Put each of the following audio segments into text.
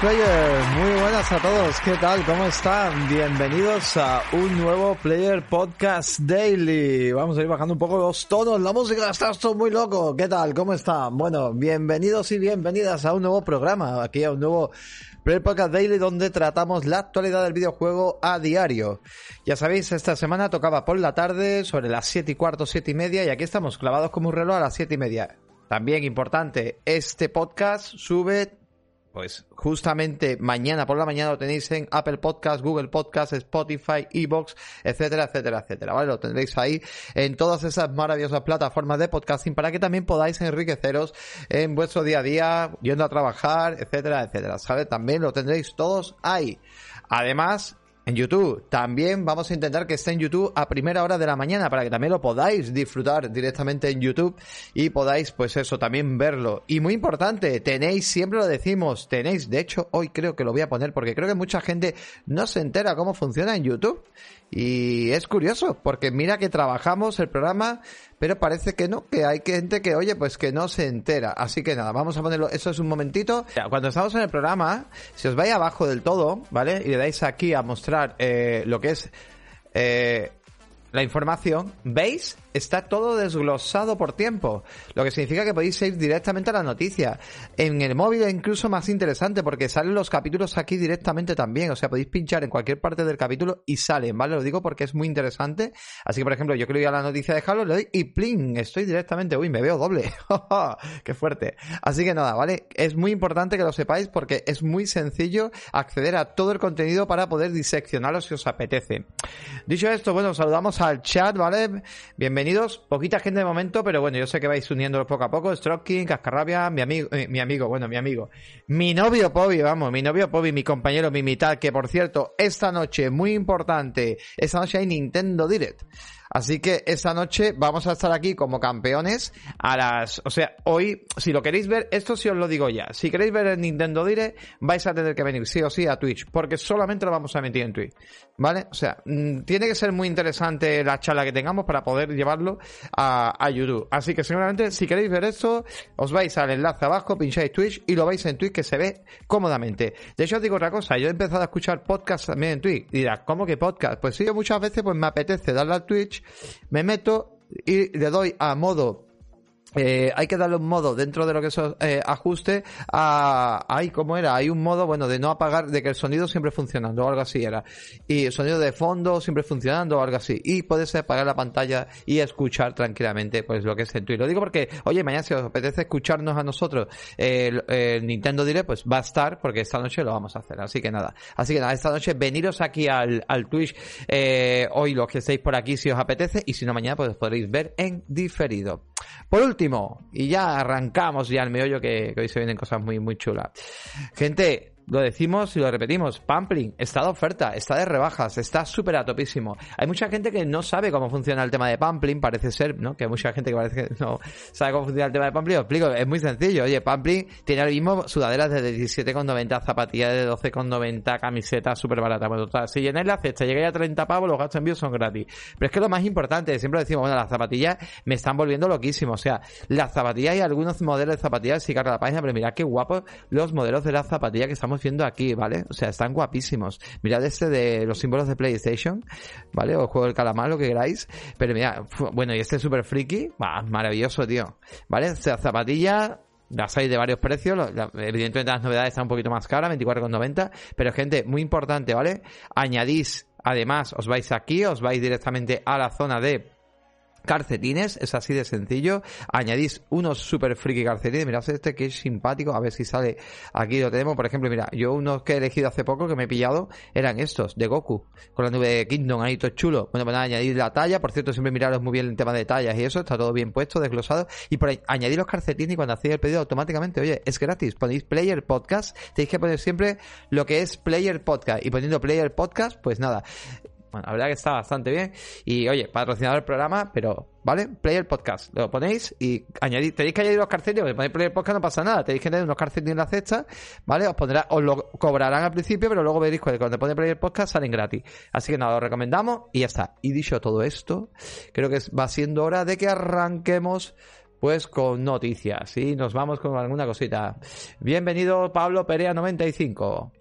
players, muy buenas a todos, ¿qué tal? ¿Cómo están? Bienvenidos a un nuevo Player Podcast Daily. Vamos a ir bajando un poco los tonos, la música está todo muy loco, ¿qué tal? ¿Cómo están? Bueno, bienvenidos y bienvenidas a un nuevo programa, aquí a un nuevo Player Podcast Daily donde tratamos la actualidad del videojuego a diario. Ya sabéis, esta semana tocaba por la tarde, sobre las 7 y cuarto, 7 y media, y aquí estamos clavados como un reloj a las 7 y media. También importante, este podcast sube pues justamente mañana por la mañana lo tenéis en Apple Podcast, Google Podcast, Spotify, Evox, etcétera, etcétera, etcétera, ¿vale? Lo tendréis ahí en todas esas maravillosas plataformas de podcasting para que también podáis enriqueceros en vuestro día a día, yendo a trabajar, etcétera, etcétera, ¿sabes? También lo tendréis todos ahí. Además, en YouTube. También vamos a intentar que esté en YouTube a primera hora de la mañana para que también lo podáis disfrutar directamente en YouTube y podáis, pues eso, también verlo. Y muy importante, tenéis, siempre lo decimos, tenéis, de hecho, hoy creo que lo voy a poner porque creo que mucha gente no se entera cómo funciona en YouTube. Y es curioso, porque mira que trabajamos el programa, pero parece que no, que hay gente que, oye, pues que no se entera. Así que nada, vamos a ponerlo, eso es un momentito. Cuando estamos en el programa, si os vais abajo del todo, ¿vale? Y le dais aquí a mostrar eh, lo que es eh, la información, ¿veis? Está todo desglosado por tiempo, lo que significa que podéis ir directamente a la noticia. En el móvil es incluso más interesante porque salen los capítulos aquí directamente también, o sea, podéis pinchar en cualquier parte del capítulo y salen, ¿vale? Lo digo porque es muy interesante. Así que, por ejemplo, yo quiero ir a la noticia de Halo, le doy y pling, estoy directamente, uy, me veo doble. ¡Qué fuerte! Así que nada, ¿vale? Es muy importante que lo sepáis porque es muy sencillo acceder a todo el contenido para poder diseccionarlo si os apetece. Dicho esto, bueno, saludamos al chat, ¿vale? Poquita gente de momento, pero bueno, yo sé que vais uniéndolos poco a poco. Stroking, Cascarrabia, mi amigo, eh, mi amigo, bueno, mi amigo. Mi novio Pobi, vamos, mi novio Pobi, mi compañero, mi mitad, que por cierto, esta noche, muy importante, esta noche hay Nintendo Direct. Así que esta noche vamos a estar aquí como campeones a las... O sea, hoy, si lo queréis ver, esto sí os lo digo ya. Si queréis ver el Nintendo Direct, vais a tener que venir sí o sí a Twitch, porque solamente lo vamos a emitir en Twitch. ¿Vale? O sea, mm, tiene que ser muy interesante la charla que tengamos para poder llevarlo a, a YouTube. Así que seguramente, si queréis ver esto, os vais al enlace abajo, pincháis Twitch y lo vais en Twitch que se ve cómodamente. De hecho, os digo otra cosa, yo he empezado a escuchar podcasts también en Twitch. Y dirás, ¿cómo que podcast? Pues sí, muchas veces pues me apetece darle al Twitch me meto y le doy a modo eh, hay que darle un modo dentro de lo que es eh, ajuste a, ahí como era, hay un modo, bueno, de no apagar, de que el sonido siempre funcionando o algo así era. Y el sonido de fondo siempre funcionando o algo así. Y puedes apagar la pantalla y escuchar tranquilamente, pues lo que es el Twitch. Lo digo porque, oye, mañana si os apetece escucharnos a nosotros el, Nintendo Direct, pues va a estar porque esta noche lo vamos a hacer. Así que nada. Así que nada, esta noche veniros aquí al, al Twitch, eh, hoy los que estéis por aquí si os apetece y si no mañana pues podréis ver en diferido. Por último, y ya arrancamos ya el meollo que, que hoy se vienen cosas muy, muy chulas. Gente, lo decimos y lo repetimos, Pampling está de oferta, está de rebajas, está súper a topísimo. Hay mucha gente que no sabe cómo funciona el tema de Pampling, parece ser, ¿no? Que hay mucha gente que parece que no sabe cómo funciona el tema de Pampling. Os explico, es muy sencillo. Oye, Pampling tiene ahora mismo sudaderas de 17,90, zapatillas de 12,90, camisetas súper baratas. Bueno, si llenáis la cesta, llegáis a 30 pavos, los gastos en envío son gratis. Pero es que lo más importante, siempre decimos, bueno, las zapatillas me están volviendo loquísimo. O sea, las zapatillas y algunos modelos de zapatillas, sí carga la página, pero mirad qué guapos los modelos de las zapatillas que estamos viendo aquí, ¿vale? O sea, están guapísimos. Mirad este de los símbolos de PlayStation, ¿vale? O juego del calamar, lo que queráis. Pero mira, bueno, y este super friki, maravilloso, tío. ¿Vale? O sea, zapatilla, las hay de varios precios, evidentemente las novedades están un poquito más caras, 24,90, pero gente, muy importante, ¿vale? Añadís, además, os vais aquí, os vais directamente a la zona de calcetines, es así de sencillo. Añadís unos super friki calcetines. Mirad este que es simpático. A ver si sale aquí lo tenemos. Por ejemplo, mira, yo unos que he elegido hace poco que me he pillado eran estos, de Goku, con la nube de Kingdom, ahí todo chulo. Bueno, pues nada, añadir la talla. Por cierto, siempre miraros muy bien el tema de tallas y eso. Está todo bien puesto, desglosado. Y por ahí, añadir los calcetines y cuando hacéis el pedido automáticamente, oye, es gratis. Ponéis Player Podcast. Tenéis que poner siempre lo que es Player Podcast. Y poniendo Player Podcast, pues nada Bueno, la verdad que está bastante bien. Y oye, patrocinado el programa, pero, ¿vale? Player Podcast. Lo ponéis y añadís, tenéis que añadir los carcelitos. Si ponéis Player Podcast no pasa nada. Tenéis que tener unos carcelitos en la cesta, ¿vale? Os pondrá, os lo cobrarán al principio, pero luego veréis que cuando pone Player Podcast salen gratis. Así que nada, lo recomendamos y ya está. Y dicho todo esto, creo que va siendo hora de que arranquemos pues con noticias y nos vamos con alguna cosita. Bienvenido Pablo Perea 95.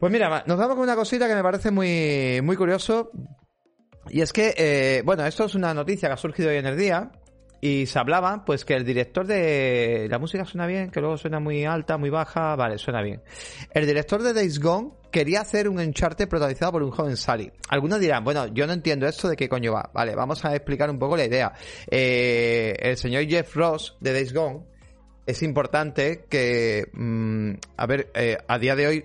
Pues mira, nos vamos con una cosita que me parece muy, muy curioso. Y es que, eh, bueno, esto es una noticia que ha surgido hoy en el día. Y se hablaba, pues, que el director de... La música suena bien, que luego suena muy alta, muy baja. Vale, suena bien. El director de Days Gone quería hacer un encharte protagonizado por un joven Sally. Algunos dirán, bueno, yo no entiendo esto de qué coño va. Vale, vamos a explicar un poco la idea. Eh, el señor Jeff Ross de Days Gone es importante que, mm, a ver, eh, a día de hoy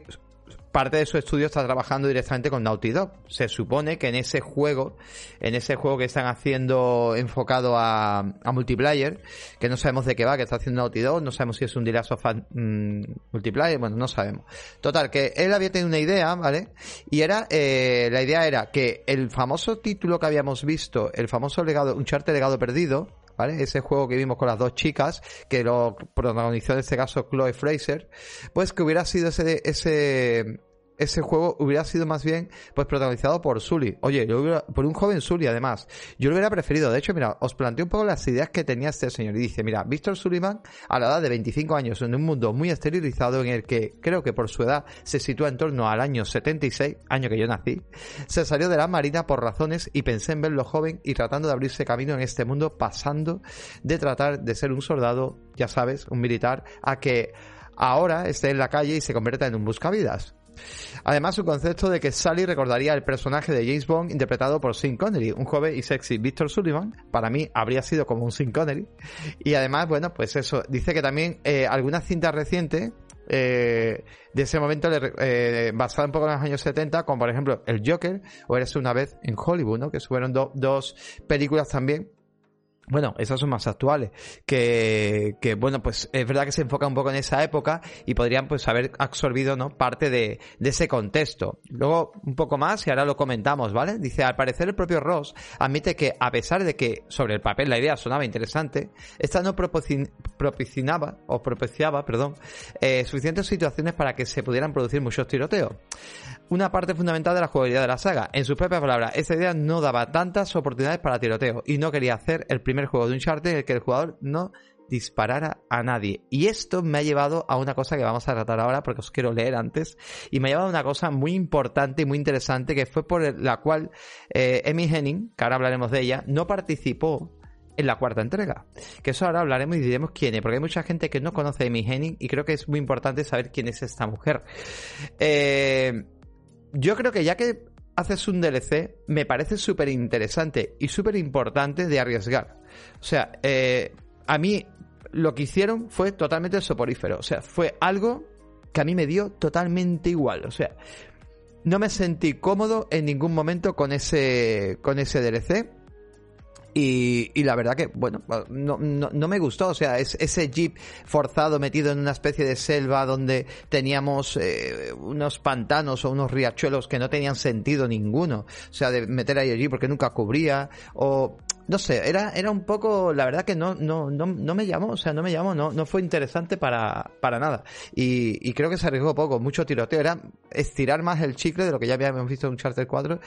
parte de su estudio está trabajando directamente con Naughty Dog. Se supone que en ese juego, en ese juego que están haciendo enfocado a, multiplayer, que no sabemos de qué va, que está haciendo Naughty Dog, no sabemos si es un Last of mm, multiplayer, bueno, no sabemos. Total, que él había tenido una idea, ¿vale? Y era, eh, la idea era que el famoso título que habíamos visto, el famoso legado, un charte legado perdido, ¿vale? Ese juego que vimos con las dos chicas, que lo protagonizó en este caso Chloe Fraser, pues que hubiera sido ese, ese, ese juego hubiera sido más bien pues protagonizado por Sully. Oye, yo por un joven Sully además. Yo lo hubiera preferido. De hecho, mira, os planteo un poco las ideas que tenía este señor. Y dice, mira, Víctor Sullivan, a la edad de 25 años, en un mundo muy esterilizado en el que creo que por su edad se sitúa en torno al año 76, año que yo nací, se salió de la marina por razones y pensé en verlo joven y tratando de abrirse camino en este mundo, pasando de tratar de ser un soldado, ya sabes, un militar, a que ahora esté en la calle y se convierta en un buscavidas. Además, su concepto de que Sally recordaría el personaje de James Bond interpretado por Sean Connery, un joven y sexy Victor Sullivan, para mí habría sido como un Sean Connery. Y además, bueno, pues eso, dice que también eh, algunas cintas recientes eh, de ese momento eh, basada un poco en los años 70, como por ejemplo El Joker o Eres una vez en Hollywood, ¿no? que fueron dos películas también bueno, esas son más actuales. Que, que, bueno, pues es verdad que se enfoca un poco en esa época y podrían pues haber absorbido, ¿no? Parte de, de ese contexto. Luego, un poco más y ahora lo comentamos, ¿vale? Dice, al parecer el propio Ross admite que a pesar de que sobre el papel la idea sonaba interesante, esta no propiciaba, o propiciaba, perdón, eh, suficientes situaciones para que se pudieran producir muchos tiroteos una parte fundamental de la jugabilidad de la saga. En sus propias palabras, esta idea no daba tantas oportunidades para tiroteo y no quería hacer el primer juego de un Uncharted en el que el jugador no disparara a nadie. Y esto me ha llevado a una cosa que vamos a tratar ahora porque os quiero leer antes. Y me ha llevado a una cosa muy importante y muy interesante que fue por la cual eh, Emmy Henning, que ahora hablaremos de ella, no participó en la cuarta entrega. Que eso ahora hablaremos y diremos quién es, porque hay mucha gente que no conoce a Henning y creo que es muy importante saber quién es esta mujer. Eh, yo creo que ya que haces un DLC, me parece súper interesante y súper importante de arriesgar. O sea, eh, a mí lo que hicieron fue totalmente soporífero. O sea, fue algo que a mí me dio totalmente igual. O sea, no me sentí cómodo en ningún momento con ese, con ese DLC. Y, y, la verdad que, bueno, no, no, me gustó. O sea, es, ese jeep forzado metido en una especie de selva donde teníamos eh, unos pantanos o unos riachuelos que no tenían sentido ninguno. O sea, de meter ahí jeep porque nunca cubría. O no sé, era, era un poco, la verdad que no, no, no, no me llamó, o sea, no me llamó, no, no fue interesante para, para nada. Y, y creo que se arriesgó poco, mucho tiroteo, era estirar más el chicle de lo que ya habíamos visto en un Charter 4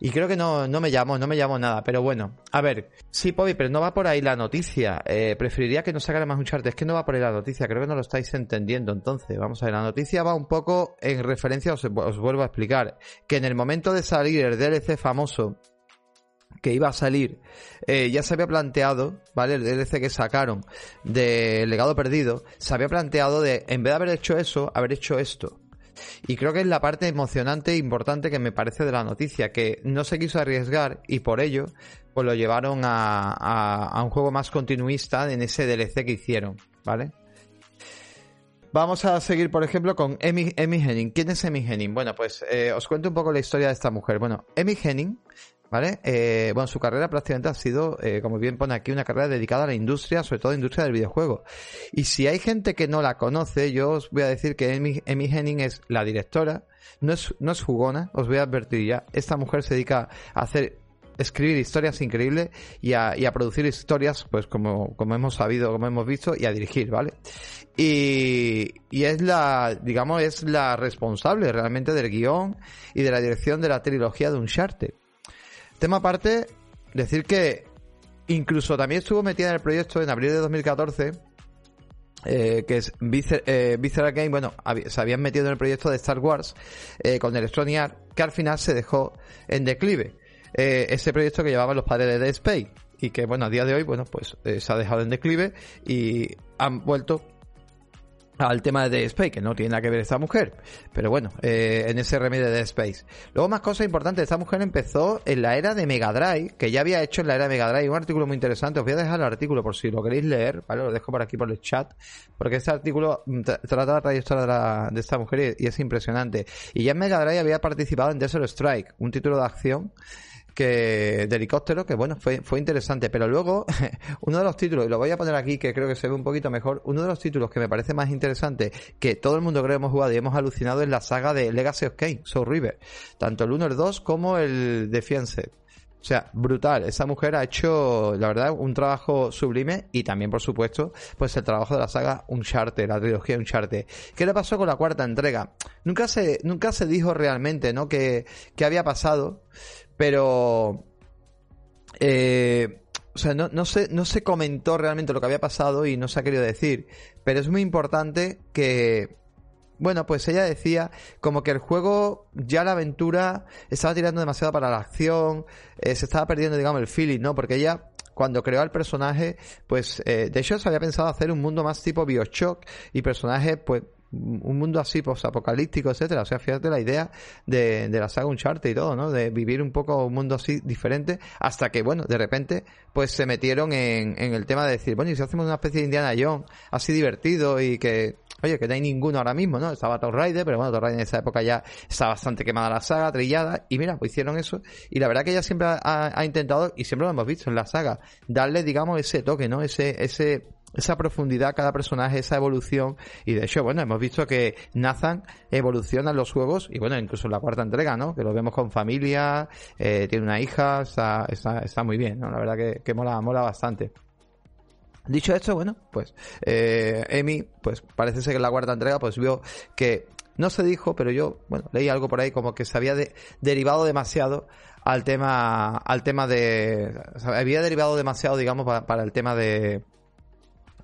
y creo que no, no me llamó, no me llamó nada, pero bueno, a ver, sí, Pobi, pero no va por ahí la noticia, eh, preferiría que no sacara más un Charter, es que no va por ahí la noticia, creo que no lo estáis entendiendo, entonces, vamos a ver, la noticia va un poco en referencia, os, os vuelvo a explicar, que en el momento de salir el DLC famoso que iba a salir, eh, ya se había planteado, ¿vale? El DLC que sacaron de Legado Perdido, se había planteado de, en vez de haber hecho eso, haber hecho esto. Y creo que es la parte emocionante e importante que me parece de la noticia, que no se quiso arriesgar y por ello, pues lo llevaron a, a, un juego más continuista en ese DLC que hicieron, ¿vale? Vamos a seguir, por ejemplo, con Emmy, Henning. ¿Quién es Emmy Henning? Bueno, pues eh, os cuento un poco la historia de esta mujer. Bueno, Emmy Henning ¿vale? Eh, bueno, su carrera prácticamente ha sido, eh, como bien pone aquí, una carrera dedicada a la industria, sobre todo a la industria del videojuego. Y si hay gente que no la conoce, yo os voy a decir que Amy, Henning es la directora, no es, no es jugona, os voy a advertir ya. Esta mujer se dedica a hacer escribir historias increíbles y a, y a, producir historias, pues como, como hemos sabido, como hemos visto, y a dirigir, ¿vale? Y, y es la, digamos, es la responsable realmente del guion y de la dirección de la trilogía de Uncharted. Tema aparte, decir que incluso también estuvo metida en el proyecto en abril de 2014, eh, que es eh, Visceral Game, bueno, se habían metido en el proyecto de Star Wars eh, con Electronic Arts, que al final se dejó en declive. Eh, ese proyecto que llevaban los padres de Dead Space y que, bueno, a día de hoy, bueno, pues se ha dejado en declive y han vuelto al tema de Space, que no tiene nada que ver esta mujer, pero bueno, eh, en ese remedio de Space. Luego más cosas importantes, esta mujer empezó en la era de Mega Drive, que ya había hecho en la era de Mega Drive un artículo muy interesante, os voy a dejar el artículo por si lo queréis leer, ¿vale? Lo dejo por aquí por el chat, porque este artículo trata la trayectoria de, esta mujer y, es impresionante. Y ya en Mega Drive había participado en Desert Strike, un título de acción que de helicóptero, que bueno, fue, fue interesante. Pero luego, uno de los títulos, y lo voy a poner aquí, que creo que se ve un poquito mejor, uno de los títulos que me parece más interesante, que todo el mundo creo que hemos jugado y hemos alucinado, es la saga de Legacy of Kane, Soul River. Tanto el 1, el 2 como el Defiance. O sea, brutal. Esa mujer ha hecho, la verdad, un trabajo sublime y también, por supuesto, pues el trabajo de la saga Uncharted, la trilogía Uncharted. ¿Qué le pasó con la cuarta entrega? Nunca se, nunca se dijo realmente, ¿no? Que, que había pasado, pero... Eh, o sea, no, no, se, no se comentó realmente lo que había pasado y no se ha querido decir. Pero es muy importante que, bueno, pues ella decía como que el juego, ya la aventura, estaba tirando demasiado para la acción, eh, se estaba perdiendo, digamos, el feeling, ¿no? Porque ella cuando creó al personaje, pues eh, de hecho se había pensado hacer un mundo más tipo Bioshock y personajes, pues un mundo así post-apocalíptico, etcétera. O sea, fíjate la idea de, de la saga Uncharted y todo, ¿no? De vivir un poco un mundo así diferente, hasta que, bueno, de repente, pues se metieron en, en el tema de decir, bueno, y si hacemos una especie de Indiana Jones así divertido y que Oye, que no hay ninguno ahora mismo, ¿no? Estaba Tomb Raider, pero bueno, Tomb en esa época ya está bastante quemada la saga, trillada, y mira, pues hicieron eso. Y la verdad que ella siempre ha, intentado, y siempre lo hemos visto en la saga, darle, digamos, ese toque, ¿no? Ese, ese, esa profundidad cada personaje, esa evolución. Y de hecho, bueno, hemos visto que Nathan evoluciona en los juegos, y bueno, incluso en la cuarta entrega, ¿no? Que lo vemos con familia, eh, tiene una hija, está, está, está muy bien, ¿no? La verdad que, que mola, mola bastante. Dicho esto, bueno, pues eh, Emi, pues parece ser que en la cuarta entrega, pues vio que no se dijo, pero yo, bueno, leí algo por ahí como que se había derivado demasiado al tema, al tema de, había derivado demasiado, digamos, para el tema de,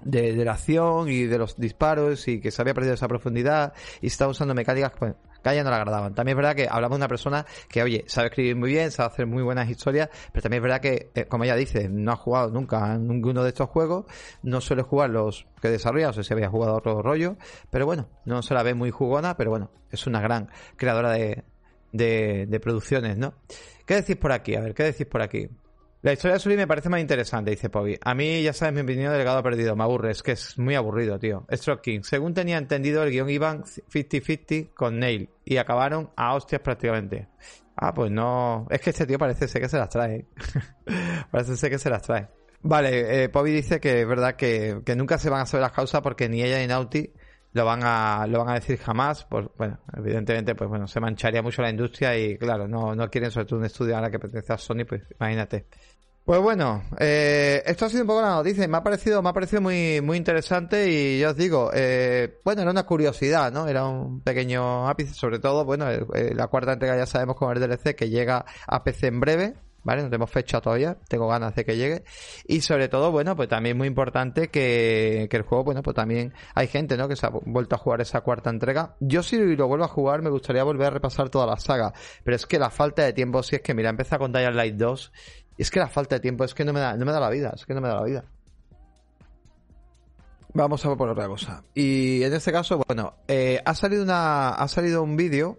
de, la acción y de los disparos y que se había perdido esa profundidad y estaba usando mecánicas pues, que a ella no le agradaban. También es verdad que hablamos de una persona que, oye, sabe escribir muy bien, sabe hacer muy buenas historias, pero también es verdad que, eh, como ella dice, no ha jugado nunca en ninguno de estos juegos, no suele jugar los que desarrolla, o sea, si había jugado otro rollo, pero bueno, no se la ve muy jugona, pero bueno, es una gran creadora de, de, de producciones, ¿no? ¿Qué decís por aquí? A ver, ¿qué decís por aquí? La historia de Sully me parece más interesante, dice Poby. A mí, ya sabes mi opinión del legado perdido. Me aburre, es que es muy aburrido, tío. Stroke King. Según tenía entendido, el guion iban 50-50 con Nail. Y acabaron a hostias prácticamente. Ah, pues no. Es que este tío parece ser que se las trae. parece ser que se las trae. Vale, eh, dice que es verdad que, que, nunca se van a saber las causas porque ni ella ni Nauti lo van a lo van a decir jamás pues bueno evidentemente pues bueno se mancharía mucho la industria y claro no no quieren sobre todo un estudio ahora que pertenece a Sony pues imagínate pues bueno, eh, esto ha sido un poco la noticia me ha parecido, me ha parecido muy, muy interesante y ya os digo, eh, bueno, era una curiosidad, ¿no? Era un pequeño ápice, sobre todo, bueno, la cuarta entrega ya sabemos con el DLC que llega a PC en breve, ¿vale? No tenemos fecha todavía, tengo ganas de que llegue. Y sobre todo, bueno, pues también muy importante que, que el juego, bueno, pues también hay gente, ¿no? Que se ha vuelto a jugar esa cuarta entrega. Yo si lo vuelvo a jugar me gustaría volver a repasar toda la saga, pero es que la falta de tiempo, si es que, mira, empieza con Dying Light 2 es que la falta de tiempo es que no me da, no me da la vida, es que no me da la vida. Vamos a por otra cosa. Y en este caso, bueno, eh, ha salido una, ha salido un vídeo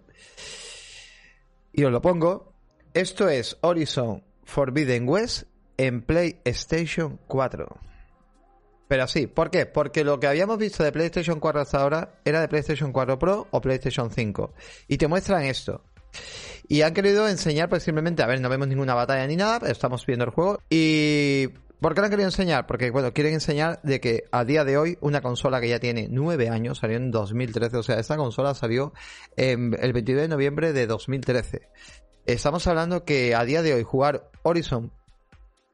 y os lo pongo. Esto es Horizon Forbidden West en PlayStation 4. Pero sí, ¿por qué? Porque lo que habíamos visto de PlayStation 4 hasta ahora era de PlayStation 4 Pro o PlayStation 5. Y te muestran esto. Y han querido enseñar, pues simplemente, a ver, no vemos ninguna batalla ni nada, estamos viendo el juego. Y ¿Por qué lo han querido enseñar? Porque, bueno, quieren enseñar de que a día de hoy una consola que ya tiene nueve años, salió en 2013, o sea, esta consola salió el 22 de noviembre de 2013. Estamos hablando que a día de hoy jugar Horizon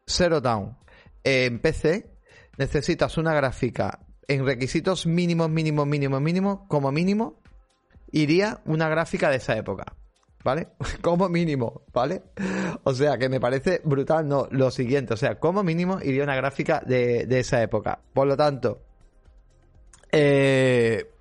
Zero Dawn en PC necesitas una gráfica en requisitos mínimos, mínimos, mínimos, mínimos, como mínimo, iría una gráfica de esa época. ¿Vale? Como mínimo, ¿vale? O sea, que me parece brutal, no, lo siguiente, o sea, como mínimo iría una gráfica de, de esa época. Por lo tanto, eh,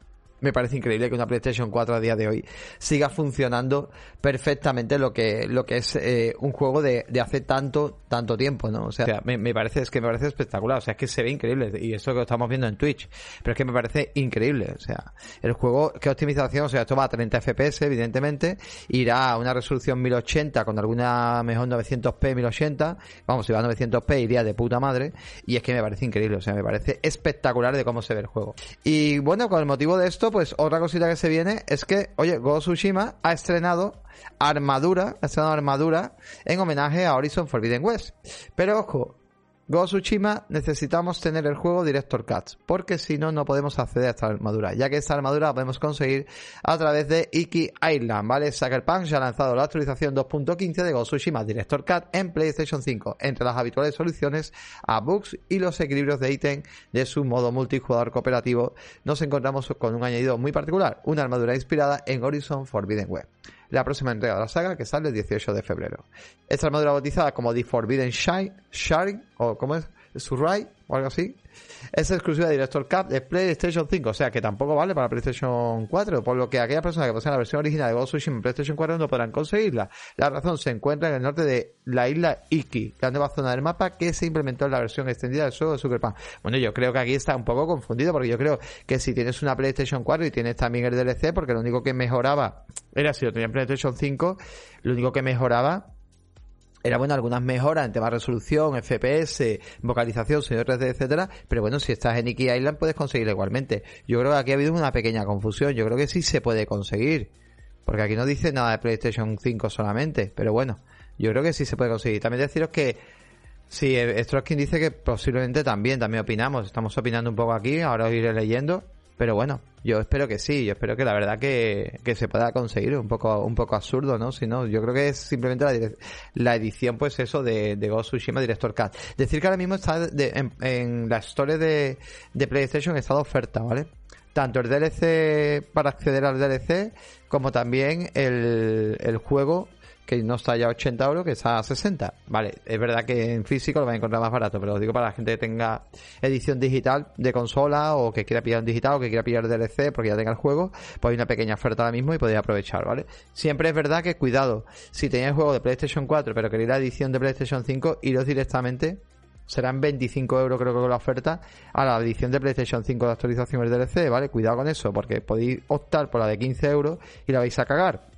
me parece increíble que una PlayStation 4 a día de hoy siga funcionando perfectamente lo que, lo que es eh, un juego de, de, hace tanto, tanto tiempo, ¿no? O sea, me, parece, es que me parece espectacular, o sea, es que se ve increíble, y eso que estamos viendo en Twitch, pero es que me parece increíble, o sea, el juego, qué optimización, o sea, esto va a 30 FPS, evidentemente, irá a una resolución 1080 con alguna mejor 900p, 1080, vamos, si va a 900p iría de puta madre, y es que me parece increíble, o sea, me parece espectacular de cómo se ve el juego. Y bueno, con el motivo de esto, pues otra cosita que se viene es que, oye, Go Tsushima ha estrenado armadura, ha estrenado armadura en homenaje a Horizon Forbidden West. Pero ojo, Go Tsushima necesitamos tener el juego Director Cut, porque si no, no podemos acceder a esta armadura, ya que esta armadura la podemos conseguir a través de Iki Island, ¿vale? Sucker Punch ya ha lanzado la actualización 2.15 de Go Tsushima Director Cut en PlayStation 5, entre las habituales soluciones a bugs y los equilibrios de ítem de su modo multijugador cooperativo, nos encontramos con un añadido muy particular, una armadura inspirada en Horizon Forbidden West la próxima entrega de la saga que sale el 18 de febrero. Esta armadura bautizada como The Forbidden Shine, Sharing, o como es, Surrai, o algo así, es exclusiva de Director Cup de PlayStation 5, o sea que tampoco vale para PlayStation 4, por lo que aquellas personas que poseen la versión original de Ghost en PlayStation 4 no podrán conseguirla. La razón se encuentra en el norte de la isla Iki, la nueva zona del mapa que se implementó en la versión extendida del juego de Super Pan. Bueno, yo creo que aquí está un poco confundido porque yo creo que si tienes una PlayStation 4 y tienes también el DLC, porque lo único que mejoraba era si lo tenía en PlayStation 5, lo único que mejoraba era bueno algunas mejoras en temas de resolución, FPS, vocalización, sonido 3D, etcétera, pero bueno, si estás en Iki Island puedes conseguirlo igualmente. Yo creo que aquí ha habido una pequeña confusión, yo creo que sí se puede conseguir, porque aquí no dice nada de PlayStation 5 solamente, pero bueno, yo creo que sí se puede conseguir. También deciros que sí, Stroskin dice que posiblemente también, también opinamos, estamos opinando un poco aquí, ahora os iré leyendo, pero bueno, yo espero que sí, yo espero que la verdad que, que se pueda conseguir, un poco, un poco absurdo, ¿no? Si no, yo creo que es simplemente la, la edición, pues eso, de, de Ghost Tsushima Director Cut. Decir que ahora mismo está en, en, la historia de, de PlayStation está de oferta, ¿vale? Tanto el DLC para acceder al DLC, como también el, el juego que no está ya a 80 euros, que está a 60. Vale, es verdad que en físico lo va a encontrar más barato, pero lo digo para la gente que tenga edición digital de consola o que quiera pillar en digital o que quiera pillar DLC porque ya tenga el juego, pues hay una pequeña oferta ahora mismo y podéis aprovechar, ¿vale? Siempre es verdad que cuidado, si tenéis el juego de PlayStation 4 pero queréis la edición de PlayStation 5, iros directamente serán 25 euros creo que con la oferta a la edición de PlayStation 5 de actualización del DLC, ¿vale? Cuidado con eso, porque podéis optar por la de 15 euros y la vais a cagar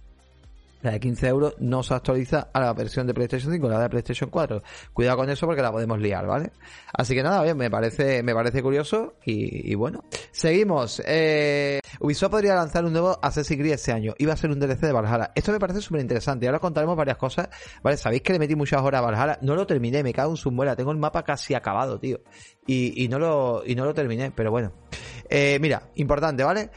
la de 15 euros no se actualiza a la versión de PlayStation 5, la de PlayStation 4. Cuidado con eso porque la podemos liar, ¿vale? Así que nada, bien, me parece, me parece curioso y, bueno. Seguimos. Eh, Ubisoft podría lanzar un nuevo Assassin's Creed este año. Iba a ser un DLC de Valhalla. Esto me parece súper interesante. Ahora contaremos varias cosas. Vale, sabéis que le metí muchas horas a Valhalla. No lo terminé, me cago en su. Tengo el mapa casi acabado, tío. Y, y no lo, y no lo terminé, pero bueno. Eh, mira, importante, ¿vale?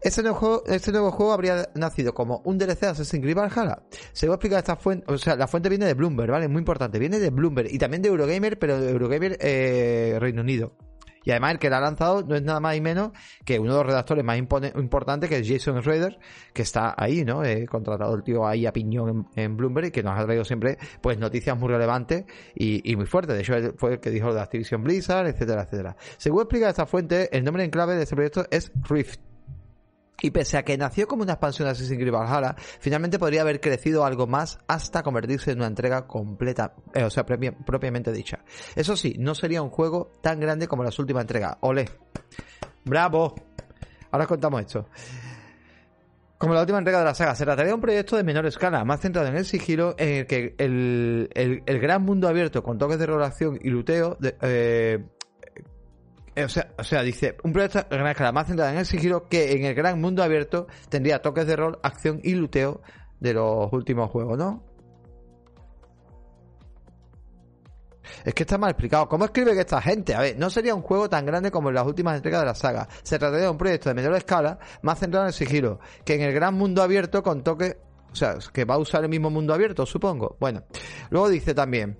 Este nuevo, juego, este nuevo juego habría nacido como un DLC de Assassin's Creed Valhalla. Se va a explicar esta fuente, o sea, la fuente viene de Bloomberg, ¿vale? Muy importante, viene de Bloomberg y también de Eurogamer, pero de Eurogamer eh, Reino Unido. Y además el que la ha lanzado no es nada más y menos que uno de los redactores más importantes, que es Jason Schrader, que está ahí, ¿no? He contratado el tío ahí a piñón en, Bloomberg y que nos ha traído siempre pues noticias muy relevantes y, muy fuertes. De hecho, él fue el que dijo de Activision Blizzard, etcétera, etcétera. Según explica esta fuente, el nombre en clave de este proyecto es Rift y pese a que nació como una expansión de Assassin's Creed Valhalla, finalmente podría haber crecido algo más hasta convertirse en una entrega completa, eh, o sea, propiamente dicha. Eso sí, no sería un juego tan grande como las últimas entregas. ¡Ole! ¡Bravo! Ahora os contamos esto. Como la última entrega de la saga, se trataría de un proyecto de menor escala, más centrado en el sigilo, en el que el, el, gran mundo abierto con toques de relación y luteo de, eh, o sea, o sea, dice, un proyecto gran escala más centrado en el sigilo que en el gran mundo abierto tendría toques de rol, acción y luteo de los últimos juegos, ¿no? Es que está mal explicado. ¿Cómo escribe que esta gente? A ver, no sería un juego tan grande como en las últimas entregas de la saga. Se trataría de un proyecto de menor escala, más centrado en el sigilo, que en el gran mundo abierto con toque... O sea, que va a usar el mismo mundo abierto, supongo. Bueno, luego dice también...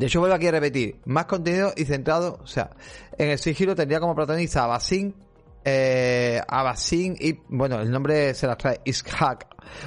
De hecho, vuelvo aquí a repetir, más contenido y centrado, o sea, en el sigilo tendría como protagonista a Basin, eh, Abasin y, bueno, el nombre se las trae Ishak,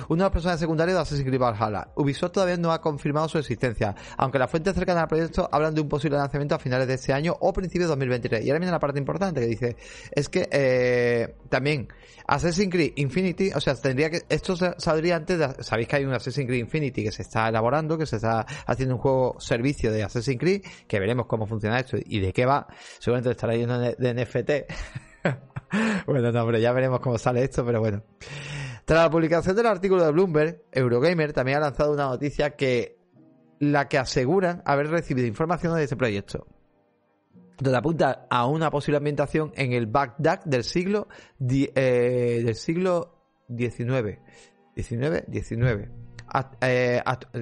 uno de los personajes secundarios de Assassin's Creed Valhalla. Ubisoft todavía no ha confirmado su existencia, aunque las fuentes cercanas al proyecto hablan de un posible lanzamiento a finales de este año o principios de 2023. Y ahora viene la parte importante que dice, es que eh, también Assassin's Creed Infinity, o sea, tendría que, esto saldría antes de, sabéis que hay un Assassin's Creed Infinity que se está elaborando, que se está haciendo un juego servicio de Assassin's Creed, que veremos cómo funciona esto y de qué va, seguramente estará lleno de NFT. bueno, no, hombre, ya veremos cómo sale esto, pero bueno. Tras la publicación del artículo de Bloomberg, Eurogamer también ha lanzado una noticia que la que aseguran haber recibido información de este proyecto, donde apunta a una posible ambientación en el Bagdad del siglo eh, del siglo XIX, 19, 19.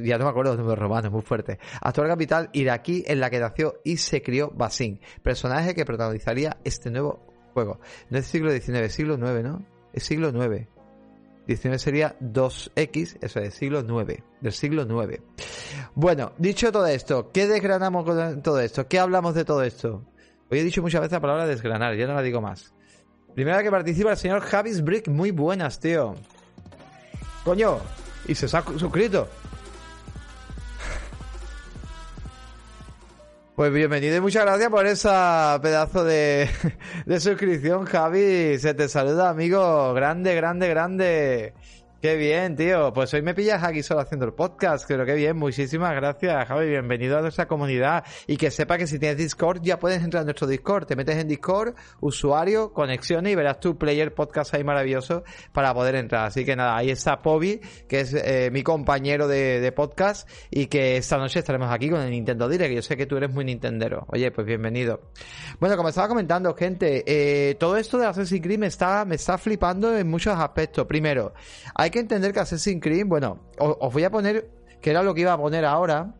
ya no me acuerdo los números romanos, muy fuerte. Actual capital iraquí en la que nació y se crió Basin, personaje que protagonizaría este nuevo juego. No es siglo XIX, siglo IX, ¿no? Es siglo IX. 19 sería 2X, eso es, siglo 9, del siglo 9. Bueno, dicho todo esto, ¿qué desgranamos con todo esto? ¿Qué hablamos de todo esto? Hoy he dicho muchas veces la palabra desgranar, ya no la digo más. Primera que participa el señor Javis Brick, muy buenas, tío. Coño, y se ha suscrito. Pues bienvenido y muchas gracias por esa pedazo de, de suscripción, Javi. Se te saluda, amigo. Grande, grande, grande. Qué bien, tío. Pues hoy me pillas aquí solo haciendo el podcast. Creo que bien. Muchísimas gracias, Javi. Bienvenido a nuestra comunidad. Y que sepa que si tienes Discord, ya puedes entrar a nuestro Discord. Te metes en Discord, usuario, conexiones y verás tu player podcast ahí maravilloso para poder entrar. Así que nada, ahí está Pobi, que es eh, mi compañero de, podcast. Y que esta noche estaremos aquí con el Nintendo Direct. Yo sé que tú eres muy Nintendero. Oye, pues bienvenido. Bueno, como estaba comentando, gente, eh, todo esto de Assassin's Creed me está, me está flipando en muchos aspectos. Primero, hay hay que entender que Assassin's Creed, bueno, os, voy a poner, que era lo que iba a poner ahora,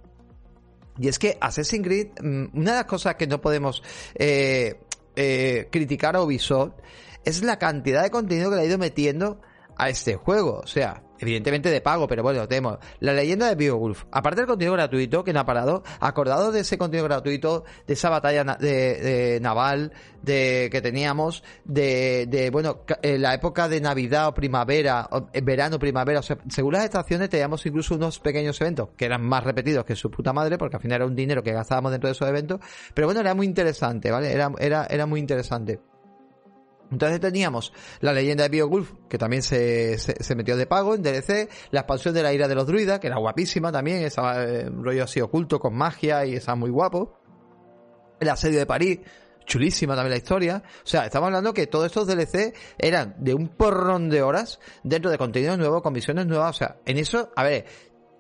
y es que Assassin's Creed, mm, una de las cosas que no podemos eh, eh, criticar a Ubisoft es la cantidad de contenido que le ha ido metiendo a este juego. O sea, evidentemente de pago, pero bueno, tenemos la leyenda de Beowulf. Aparte del contenido gratuito que no ha parado, acordado de ese contenido gratuito, de esa batalla de, naval de que teníamos, de, de bueno, eh, la época de Navidad o primavera, o eh, verano, primavera, o sea, según las estaciones teníamos incluso unos pequeños eventos que eran más repetidos que su puta madre, porque al final era un dinero que gastábamos dentro de esos eventos, pero bueno, era muy interesante, ¿vale? Era, era, era muy interesante. Entonces teníamos la leyenda de Beowulf, que también se, se, metió de pago en DLC, la expansión de la ira de los druidas, que era guapísima también, esa eh, rollo así oculto con magia y esa muy guapo. El asedio de París, chulísima también la historia. O sea, estamos hablando que todos estos DLC eran de un porrón de horas dentro de contenidos nuevos, con misiones nuevas. O sea, en eso, a ver,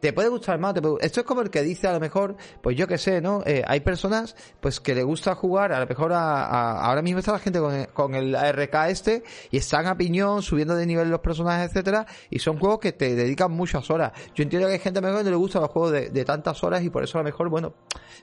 te puede gustar más, te esto es como el que dice a lo mejor, pues yo que sé, ¿no? Eh, hay personas pues que le gusta jugar a lo mejor a, ahora mismo está la gente con el, con el RK este y están a piñón, subiendo de nivel los personajes, etcétera, y son juegos que te dedican muchas horas. Yo entiendo que hay gente a lo mejor que no le gusta los juegos de, de tantas horas y por eso a lo mejor, bueno,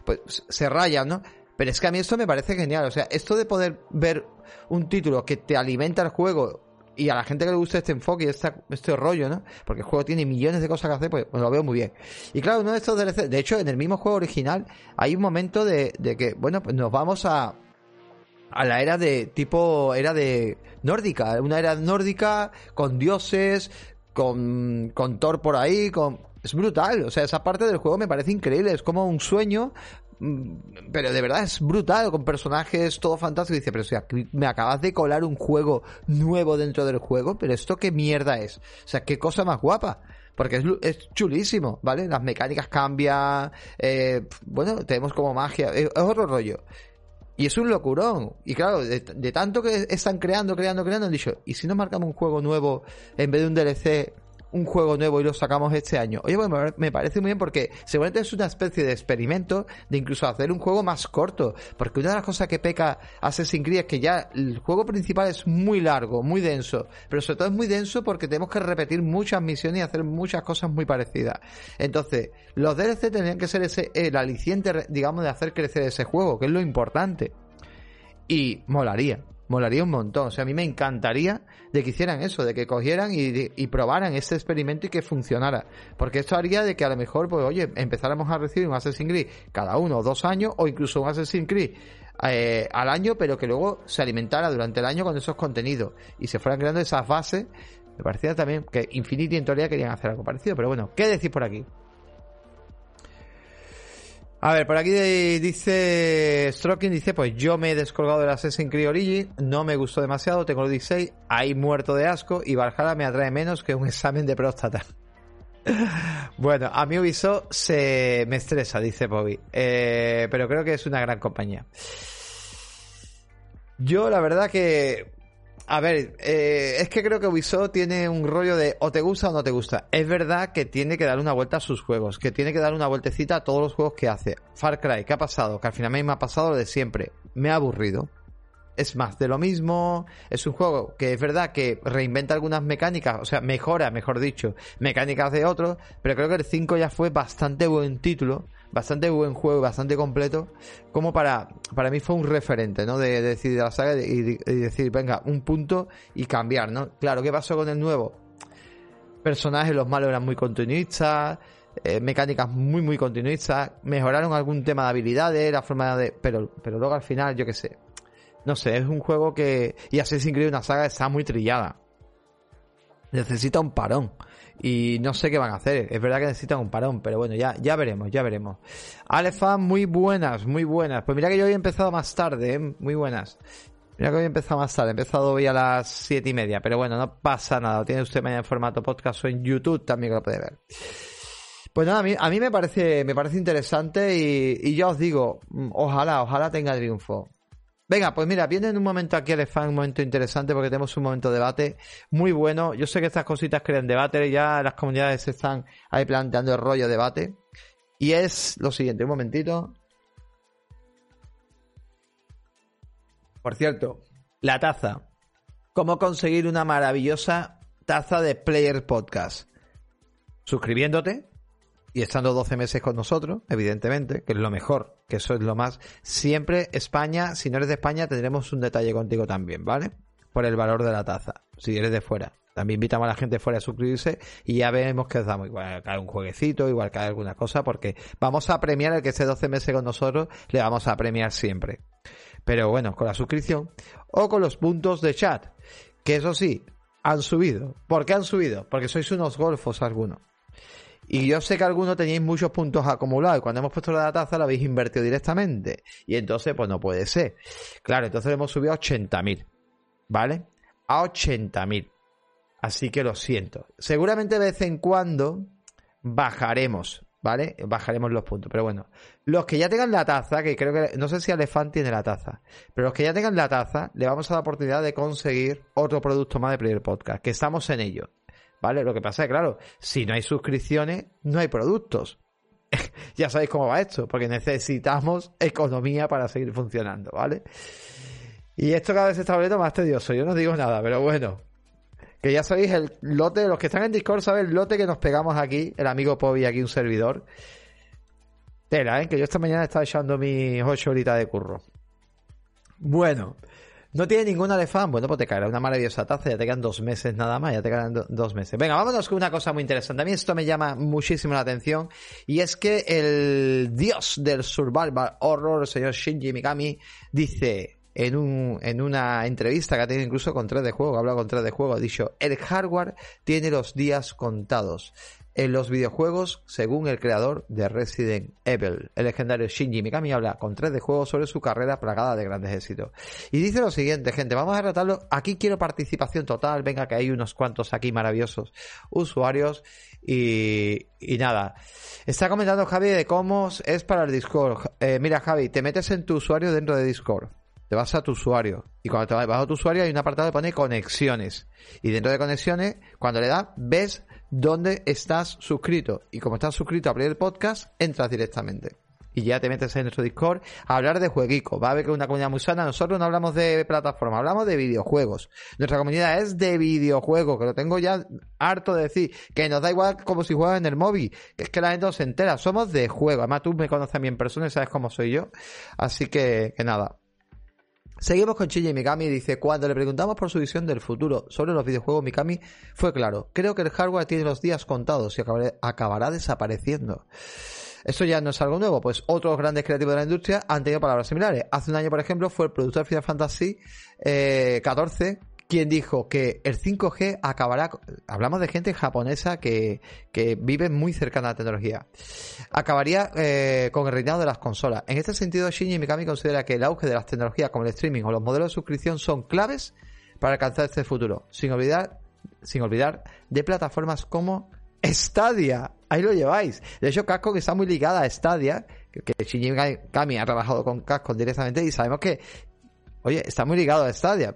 pues se rayan, ¿no? Pero es que a mí esto me parece genial. O sea, esto de poder ver un título que te alimenta el juego y a la gente que le gusta este enfoque y este, este rollo, ¿no? Porque el juego tiene millones de cosas que hacer, pues, pues, lo veo muy bien. Y claro, uno de estos DLC, de hecho, en el mismo juego original hay un momento de, de que, bueno, pues nos vamos a, a la era de tipo, era de nórdica, una era nórdica con dioses, con, con Thor por ahí. Es brutal, o sea, esa parte del juego me parece increíble, es como un sueño pero de verdad es brutal, con personajes todo fantástico. dice, pero o sea, me acabas de colar un juego nuevo dentro del juego, pero esto qué mierda es. O sea, qué cosa más guapa. Porque es, es chulísimo, ¿vale? Las mecánicas cambian, eh, bueno, tenemos como magia, es, otro rollo. Y es un locurón. Y claro, de, tanto que están creando, creando, creando, han dicho, ¿y si nos marcamos un juego nuevo en vez de un DLC un juego nuevo y lo sacamos este año. Oye, pues me parece muy bien porque seguramente es una especie de experimento de incluso hacer un juego más corto. Porque una de las cosas que peca Assassin's Creed es que ya el juego principal es muy largo, muy denso. Pero sobre todo es muy denso porque tenemos que repetir muchas misiones y hacer muchas cosas muy parecidas. Entonces, los DLC tendrían que ser ese, el aliciente, digamos, de hacer crecer ese juego, que es lo importante. Y molaría molaría un montón. O sea, a mí me encantaría de que hicieran eso, de que cogieran y, probaran ese experimento y que funcionara. Porque esto haría de que a lo mejor, pues, oye, empezáramos a recibir un Assassin's Creed cada uno o dos años, o incluso un Assassin's Creed eh, al año, pero que luego se alimentara durante el año con esos contenidos y se fueran creando esas bases. Me parecía también que Infinity en teoría querían hacer algo parecido, pero bueno, ¿qué decís por aquí? A ver, por aquí dice Stroking, dice, pues yo me he descolgado del Assassin's Creed Origin, no me gustó demasiado, tengo el 16, ahí muerto de asco y Valhalla me atrae menos que un examen de próstata. bueno, a mí Ubisoft se me estresa, dice Bobby, eh, pero creo que es una gran compañía. Yo la verdad que a ver, eh, es que creo que Ubisoft tiene un rollo de o te gusta o no te gusta. Es verdad que tiene que dar una vuelta a sus juegos, que tiene que dar una vueltecita a todos los juegos que hace. Far Cry, ¿qué ha pasado? Que al final me ha pasado lo de siempre. Me ha aburrido. Es más de lo mismo. Es un juego que es verdad que reinventa algunas mecánicas, o sea, mejora, mejor dicho, mecánicas de otros, pero creo que el 5 ya fue bastante buen título bastante buen juego, bastante completo, como para, para mí fue un referente, ¿no? De, decidir la saga y, decir, venga, un punto y cambiar, ¿no? Claro, ¿qué pasó con el nuevo? Personajes, los malos eran muy continuistas, eh, mecánicas muy, muy continuistas, mejoraron algún tema de habilidades, la forma de... Pero, pero luego al final, yo qué sé. No sé, es un juego que... Y así es increíble, una saga está muy trillada. Necesita un parón y no sé qué van a hacer. Es verdad que necesitan un parón, pero bueno, ya, ya veremos, ya veremos. Alefan, muy buenas, muy buenas. Pues mira que yo había empezado más tarde, ¿eh? muy buenas. Mira que había empezado más tarde, he empezado hoy a las siete y media, pero bueno, no pasa nada. Tiene usted mañana en formato podcast o en YouTube también que lo puede ver. Pues nada, a mí, a mí me parece, me parece interesante y, y ya os digo, mm, ojalá, ojalá tenga triunfo. Venga, pues mira, viene en un momento aquí el fan, un momento interesante porque tenemos un momento de debate muy bueno. Yo sé que estas cositas crean debate, ya las comunidades están ahí planteando el rollo de debate. Y es lo siguiente, un momentito. Por cierto, la taza. ¿Cómo conseguir una maravillosa taza de Player Podcast? Suscribiéndote, y estando 12 meses con nosotros, evidentemente, que es lo mejor, que eso es lo más. Siempre España, si no eres de España, tendremos un detalle contigo también, ¿vale? Por el valor de la taza, si eres de fuera. También invitamos a la gente fuera a suscribirse y ya vemos que os damos. Igual cae un jueguecito, igual cae alguna cosa, porque vamos a premiar el que esté 12 meses con nosotros, le vamos a premiar siempre. Pero bueno, con la suscripción o con los puntos de chat, que eso sí, han subido. ¿Por qué han subido? Porque sois unos golfos algunos. Y yo sé que algunos teníais muchos puntos acumulados y cuando hemos puesto la taza la habéis invertido directamente. Y entonces, pues no puede ser. Claro, entonces hemos subido a 80.000. ¿Vale? A 80.000. Así que lo siento. Seguramente de vez en cuando bajaremos. ¿Vale? Bajaremos los puntos. Pero bueno, los que ya tengan la taza, que creo que no sé si Alefant tiene la taza, pero los que ya tengan la taza, le vamos a dar la oportunidad de conseguir otro producto más de Player Podcast, que estamos en ello. ¿Vale? Lo que pasa es, claro, si no hay suscripciones, no hay productos. ya sabéis cómo va esto, porque necesitamos economía para seguir funcionando, ¿vale? Y esto cada vez está volviendo más tedioso, yo no digo nada, pero bueno. Que ya sabéis el lote, los que están en Discord saben el lote que nos pegamos aquí, el amigo Pobi aquí un servidor. Tela, ¿eh? Que yo esta mañana estaba echando mis ocho horitas de curro. Bueno, no tiene ninguna de fan. Bueno, pues te caerá una maravillosa taza. Ya te quedan dos meses nada más. Ya te quedan dos meses. Venga, vámonos con una cosa muy interesante. A mí esto me llama muchísimo la atención. Y es que el dios del survival horror, el señor Shinji Mikami, dice en, un, en una entrevista que ha tenido incluso con 3 de juego, ha hablado con 3 de juego, ha dicho, el hardware tiene los días contados en los videojuegos, según el creador de Resident Evil. El legendario Shinji Mikami habla con tres de juegos sobre su carrera plagada de grandes éxitos. Y dice lo siguiente, gente, vamos a tratarlo. Aquí quiero participación total. Venga, que hay unos cuantos aquí maravillosos usuarios. Y, y nada. Está comentando Javi de cómo es para el Discord. Eh, mira, Javi, te metes en tu usuario dentro de Discord te vas a tu usuario. Y cuando te vas a tu usuario hay un apartado que pone conexiones. Y dentro de conexiones, cuando le das, ves dónde estás suscrito. Y como estás suscrito a Player Podcast, entras directamente y ya te metes en nuestro Discord a hablar de jueguico. Va a ver que una comunidad muy sana. Nosotros no hablamos de plataforma, hablamos de videojuegos. Nuestra comunidad es de videojuegos, que lo tengo ya harto de decir, que nos da igual como si juegas en el móvil, es que la gente no se entera, somos de juego. Además tú me conoces a mí en persona y sabes cómo soy yo. Así que, que nada. Seguimos con Shinji Mikami dice, cuando le preguntamos por su visión del futuro sobre los videojuegos, Mikami fue claro, creo que el hardware tiene los días contados y acabará desapareciendo. Esto ya no es algo nuevo, pues otros grandes creativos de la industria han tenido palabras similares. Hace un año, por ejemplo, fue el productor Final Fantasy eh, 14 quien dijo que el 5G acabará, hablamos de gente japonesa que, que vive muy cercana a la tecnología, acabaría eh, con el reinado de las consolas. En este sentido, Shinji Mikami considera que el auge de las tecnologías como el streaming o los modelos de suscripción son claves para alcanzar este futuro, sin olvidar, sin olvidar de plataformas como Stadia. Ahí lo lleváis. De hecho, Casco que está muy ligada a Stadia, que, Shinji Mikami ha trabajado con Casco directamente y sabemos que, oye, está muy ligado a Stadia.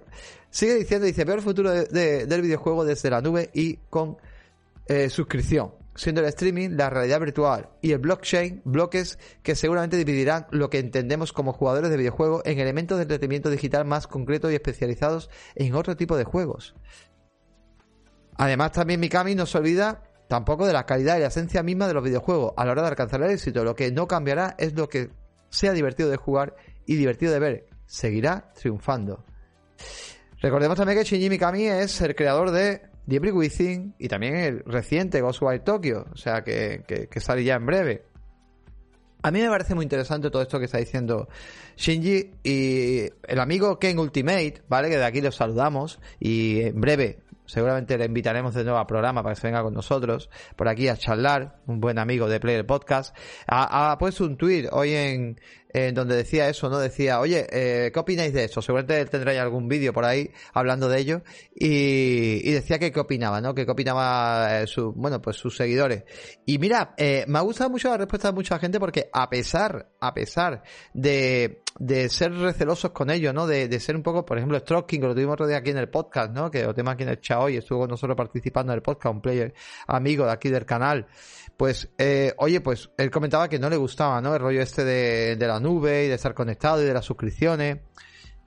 Sigue diciendo, dice, veo el futuro del videojuego desde la nube y con eh, suscripción, siendo el streaming, la realidad virtual y el blockchain, bloques que seguramente dividirán lo que entendemos como jugadores de videojuegos en elementos de entretenimiento digital más concretos y especializados en otro tipo de juegos. Además, también Mikami no se olvida tampoco de la calidad y la esencia misma de los videojuegos a la hora de alcanzar el éxito. Lo que no cambiará es lo que sea divertido de jugar y divertido de ver. Seguirá triunfando. Recordemos también que Shinji Mikami es el creador de The Within y también el reciente Ghostwire Tokyo, o sea que, que, que sale ya en breve. A mí me parece muy interesante todo esto que está diciendo Shinji y el amigo Ken Ultimate, ¿vale? Que de aquí los saludamos y en breve seguramente le invitaremos de nuevo al programa para que se venga con nosotros por aquí a charlar, un buen amigo de Player Podcast. Ha, puesto un tweet hoy en, en donde decía eso, ¿no? Decía, oye, eh, ¿qué opináis de eso? Seguramente ya algún vídeo por ahí hablando de ello. Y, y decía que qué opinaba, ¿no? Que qué opinaba eh, su, bueno, pues sus seguidores. Y mira, eh, me ha gustado mucho la respuesta de mucha gente porque a pesar, a pesar de, de ser recelosos con ello, ¿no? De, de ser un poco, por ejemplo, Stroking, que lo tuvimos otro día aquí en el podcast, ¿no? Que lo tenemos aquí en el chat hoy, estuvo con nosotros participando en el podcast, un player amigo de aquí del canal. Pues, oye, pues él comentaba que no le gustaba, ¿no? El rollo este de, de la nube y de estar conectado y de las suscripciones.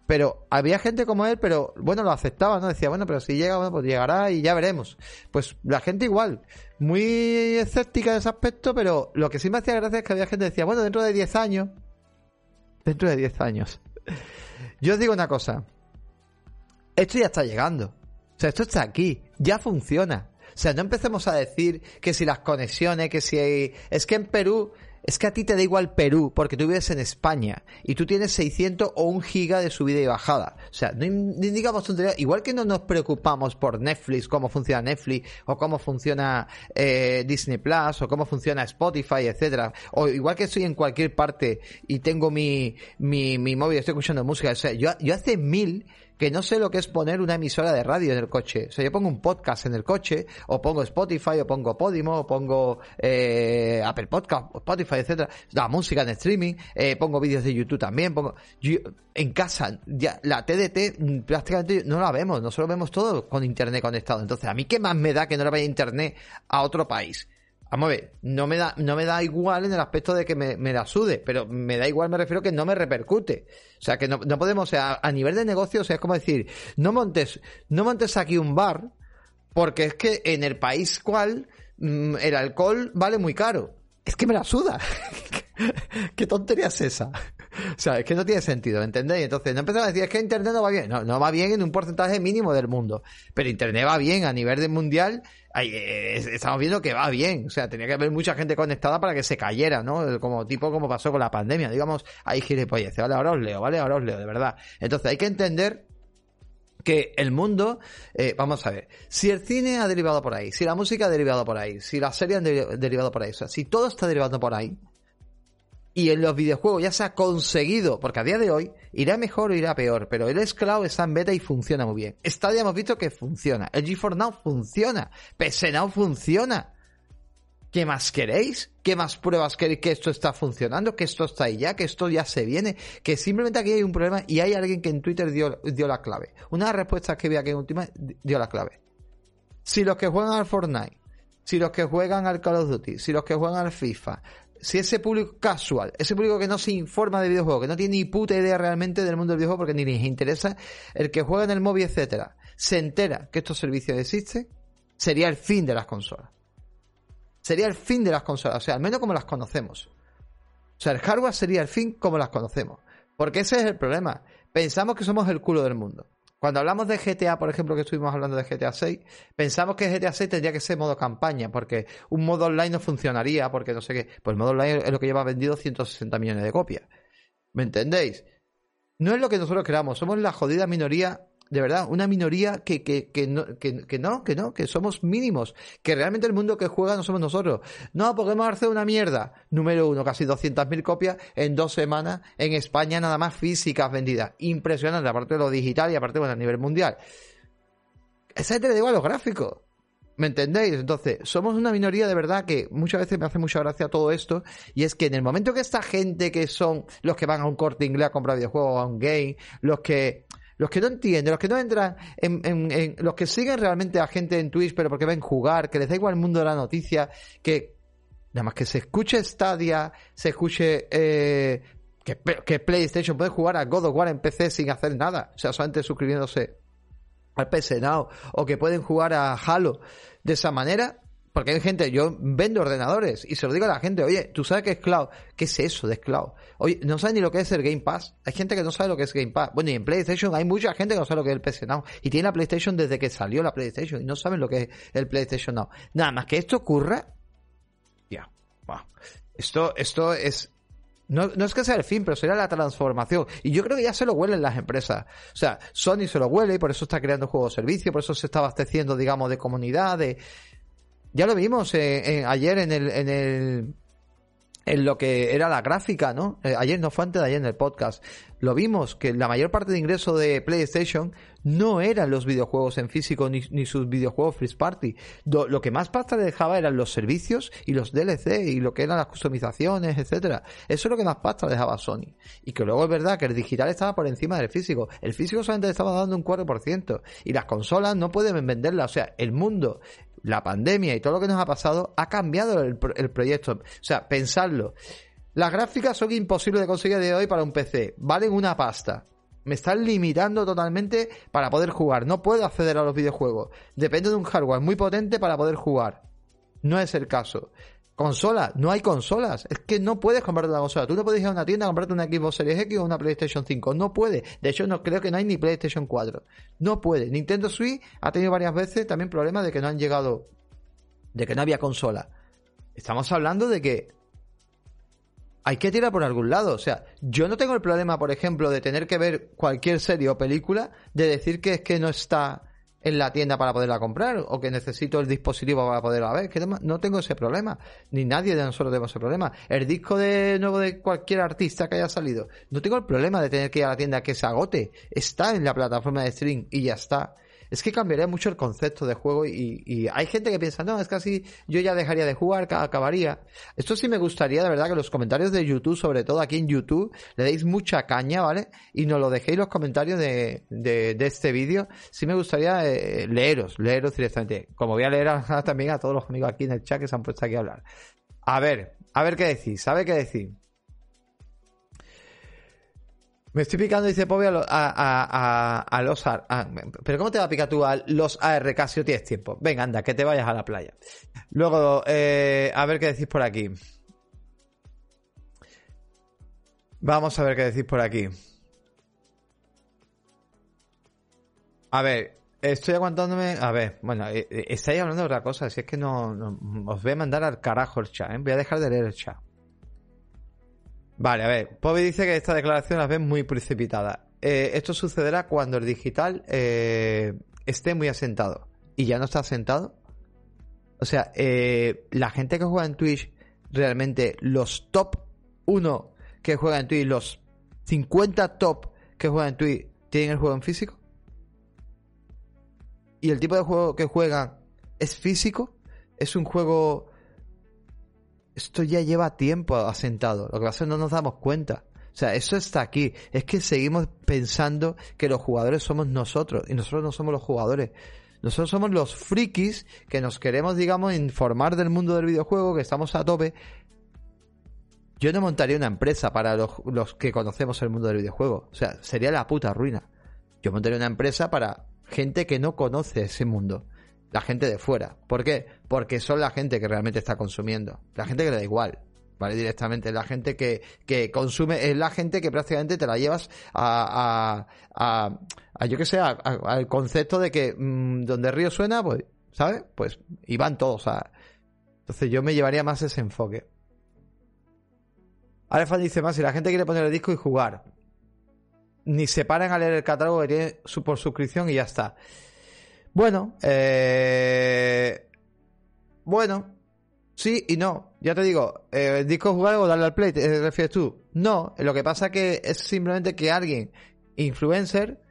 Pero había gente como él, pero bueno, lo aceptaba, ¿no? Decía, bueno, pero si llega, bueno, pues llegará y ya veremos. Pues la gente igual, muy escéptica en ese aspecto, pero lo que sí me hacía gracia es que había gente que decía, bueno, dentro de 10 años, dentro de 10 años. Yo os digo una cosa, esto ya está llegando. O sea, esto está aquí, ya funciona. O sea, no empecemos a decir que si las conexiones, que si hay... Es que en Perú, es que a ti te da igual Perú porque tú vives en España y tú tienes 600 o 1 giga de subida y bajada. O sea, no digamos. Igual que no nos preocupamos por Netflix, cómo funciona Netflix o cómo funciona eh, Disney Plus o cómo funciona Spotify, etcétera. O igual que estoy en cualquier parte y tengo mi, mi, mi móvil, estoy escuchando música. O sea, yo, yo hace mil que no sé lo que es poner una emisora de radio en el coche. O sea, yo pongo un podcast en el coche, o pongo Spotify, o pongo Podimo, o pongo eh, Apple Podcast, Spotify, etcétera, la música en streaming, eh, pongo vídeos de YouTube también, pongo yo, en casa, ya la TDT mm, prácticamente no la vemos, nosotros vemos todo con internet conectado. Entonces, a mí qué más me da que no le vaya internet a otro país. Vamos a ver, no me da, no me da igual en el aspecto de que me, la sude, pero me da igual, me refiero que no me repercute. O sea, que no, no podemos, o sea, a nivel de negocio, o sea, es como decir, no montes, no montes aquí un bar, porque es que en el país cual mm, el alcohol vale muy caro. Es que me la suda. ¿Qué tontería es esa? O sea, es que no tiene sentido, ¿entendéis? Entonces, no empezamos a decir, es que Internet no va bien. No, no va bien en un porcentaje mínimo del mundo. Pero Internet va bien a nivel de mundial. Eh, estamos viendo que va bien. O sea, tenía que haber mucha gente conectada para que se cayera, ¿no? Como tipo como pasó con la pandemia. Digamos, ahí gilipolleces. Vale, ahora os leo, ¿vale? Ahora os leo, de verdad. Entonces, hay que entender que el mundo, eh, vamos a ver, si el cine ha derivado por ahí, si la música ha derivado por ahí, si las series han derivado por ahí, o sea, si todo está derivando por ahí, y en los videojuegos ya se ha conseguido, porque a día de hoy irá mejor o irá peor, pero el Cloud está en beta y funciona muy bien. Stadia hemos visto que funciona, el GeForce Now funciona, PS Now funciona. ¿Qué más queréis? ¿Qué más pruebas queréis que esto está funcionando? Que esto está ahí ya, que esto ya se viene, que simplemente aquí hay un problema y hay alguien que en Twitter dio, dio la clave. Una de las respuestas que vi aquí en última dio la clave. Si los que juegan al Fortnite si los que juegan al Call of Duty, si los que juegan al FIFA, si ese público casual, ese público que no se informa de videojuegos, que no tiene ni puta idea realmente del mundo del videojuego porque ni les interesa, el que juega en el móvil, etcétera, se entera que estos servicios existen, sería el fin de las consolas. Sería el fin de las consolas, o sea, al menos como las conocemos. O sea, el hardware sería el fin como las conocemos. Porque ese es el problema. Pensamos que somos el culo del mundo. Cuando hablamos de GTA, por ejemplo, que estuvimos hablando de GTA 6, pensamos que GTA 6 tendría que ser modo campaña, porque un modo online no funcionaría, porque no sé qué. Pues el modo online es lo que lleva vendido 160 millones de copias. ¿Me entendéis? No es lo que nosotros creamos, somos la jodida minoría de verdad, una minoría que, que, que, no, que, no, que no, que somos mínimos, que realmente el mundo que juega no somos nosotros. No, hemos hecho una mierda. Número uno, casi 200.000 copias en dos semanas en España, nada más físicas vendidas. Impresionante, aparte de lo digital y aparte, bueno, a nivel mundial. Esa gente le digo a los gráficos. ¿Me entendéis? Entonces, somos una minoría de verdad que muchas veces me hace mucha gracia todo esto. Y es que en el momento que esta gente que son los que van a un corte inglés a comprar videojuegos, a un game, los que los que no entienden, los que no entran en, en, los que siguen realmente a gente en Twitch, pero porque ven jugar, que les da igual el mundo de la noticia, que nada más que se escuche Stadia, se escuche eh, que, que, PlayStation puede jugar a God of War en PC sin hacer nada, o sea, solamente suscribiéndose al PC Now, o que pueden jugar a Halo de esa manera, porque hay gente, yo vendo ordenadores y se lo digo a la gente, oye, ¿tú sabes qué es cloud? ¿Qué es eso de cloud? Oye, no saben ni lo que es el Game Pass. Hay gente que no sabe lo que es Game Pass. Bueno, y en PlayStation hay mucha gente que no sabe lo que es el PC Now. Y tiene la PlayStation desde que salió la PlayStation y no saben lo que es el PlayStation Now. Nada más que esto ocurra, ya, Esto, esto es, no, no, es que sea el fin, pero sería la transformación. Y yo creo que ya se lo huelen las empresas. O sea, Sony se lo huele y por eso está creando juegos de servicio, por eso se está abasteciendo, digamos, de comunidad, de, ya lo vimos eh, ayer en el, en el en lo que era la gráfica, ¿no? Eh, ayer no fue antes de ayer en el podcast. Lo vimos que la mayor parte de ingreso de PlayStation no eran los videojuegos en físico ni, ni sus videojuegos Free Party. lo que más pasta le dejaba eran los servicios y los DLC y lo que eran las customizaciones, etcétera. Eso es lo que más pasta dejaba Sony. Y que luego es verdad que el digital estaba por encima del físico. El físico solamente estaba dando un 4% y las consolas no pueden venderla. O sea, el mundo la pandemia y todo lo que nos ha pasado ha cambiado el, proyecto. O sea, pensarlo. Las gráficas son imposibles de conseguir de hoy para un PC. Valen una pasta. Me están limitando totalmente para poder jugar. No puedo acceder a los videojuegos. Depende de un hardware muy potente para poder jugar. No es el caso. Consola, no hay consolas. Es que no puedes comprarte una consola. Tú no puedes ir a una tienda a comprarte una Xbox Series X o una PlayStation 5. No puede. De hecho, no creo que no hay ni PlayStation 4. No puede. Nintendo Switch ha tenido varias veces también problemas de que no han llegado, de que no había consola. Estamos hablando de que hay que tirar por algún lado. O sea, yo no tengo el problema, por ejemplo, de tener que ver cualquier serie o película de decir que es que no está en la tienda para poderla comprar o que necesito el dispositivo para poderla ver. Que no tengo ese problema. Ni nadie de nosotros tenemos ese problema. El disco de nuevo de cualquier artista que haya salido. No tengo el problema de tener que ir a la tienda que se agote. Está en la plataforma de stream y ya está es que cambiaría mucho el concepto de juego y, hay gente que piensa, no, es casi yo ya dejaría de jugar, acabaría. Esto sí me gustaría, de verdad, que los comentarios de YouTube, sobre todo aquí en YouTube, le deis mucha caña, ¿vale? Y nos lo dejéis los comentarios de, de, este vídeo. Sí me gustaría eh, leeros, leeros directamente. Como voy a leer también a todos los amigos aquí en el chat que se han puesto aquí a hablar. A ver, a ver qué decís, ¿sabe qué decir? Me estoy picando, dice Pobi, a, a, a, los... A, pero ¿cómo te va a picar tú a los ARK si no tienes tiempo? Venga, anda, que te vayas a la playa. Luego, eh, a ver qué decís por aquí. Vamos a ver qué decís por aquí. A ver, estoy aguantándome. A ver, bueno, eh, eh, estáis hablando de otra cosa. Si es que no, no, Os voy a mandar al carajo el chat, ¿eh? Voy a dejar de leer el chat. Vale, a ver, Pobi dice que esta declaración la ve muy precipitada. Eh, esto sucederá cuando el digital eh, esté muy asentado. ¿Y ya no está asentado? O sea, eh, la gente que juega en Twitch, realmente los top 1 que juegan en Twitch, los 50 top que juegan en Twitch, ¿tienen el juego en físico? ¿Y el tipo de juego que juegan es físico? ¿Es un juego esto ya lleva tiempo asentado. Lo que pasa es que no nos damos cuenta. O sea, eso está aquí. Es que seguimos pensando que los jugadores somos nosotros y nosotros no somos los jugadores. Nosotros somos los frikis que nos queremos, digamos, informar del mundo del videojuego, que estamos a tope. Yo no montaría una empresa para los, los que conocemos el mundo del videojuego. O sea, sería la puta ruina. Yo montaría una empresa para gente que no conoce ese mundo. La gente de fuera. ¿Por qué? Porque son la gente que realmente está consumiendo. La gente que le da igual. ¿vale? Directamente. La gente que, que consume, es la gente que prácticamente te la llevas a, a, a, yo que sé, al concepto de que mm, donde río suena, pues, ¿sabes? Pues, y van todos a... Entonces yo me llevaría más ese enfoque. Alfa dice más, si la gente quiere poner el disco y jugar, ni se paran a leer el catálogo que tiene su, por suscripción y ya está. Bueno, eh... bueno, sí y no. Ya te digo, eh, ¿el disco jugar o darle al play? ¿Te refieres tú? No, lo que pasa que es simplemente que alguien, influencer,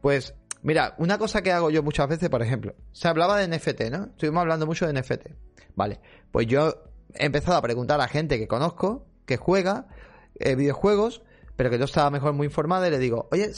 pues, mira, una cosa que hago yo muchas veces, por ejemplo, se hablaba de NFT, ¿no? Estuvimos hablando mucho de NFT. Vale, pues yo he empezado a preguntar a gente que conozco, que juega eh, videojuegos, pero que yo estaba mejor muy informada y le digo, oye,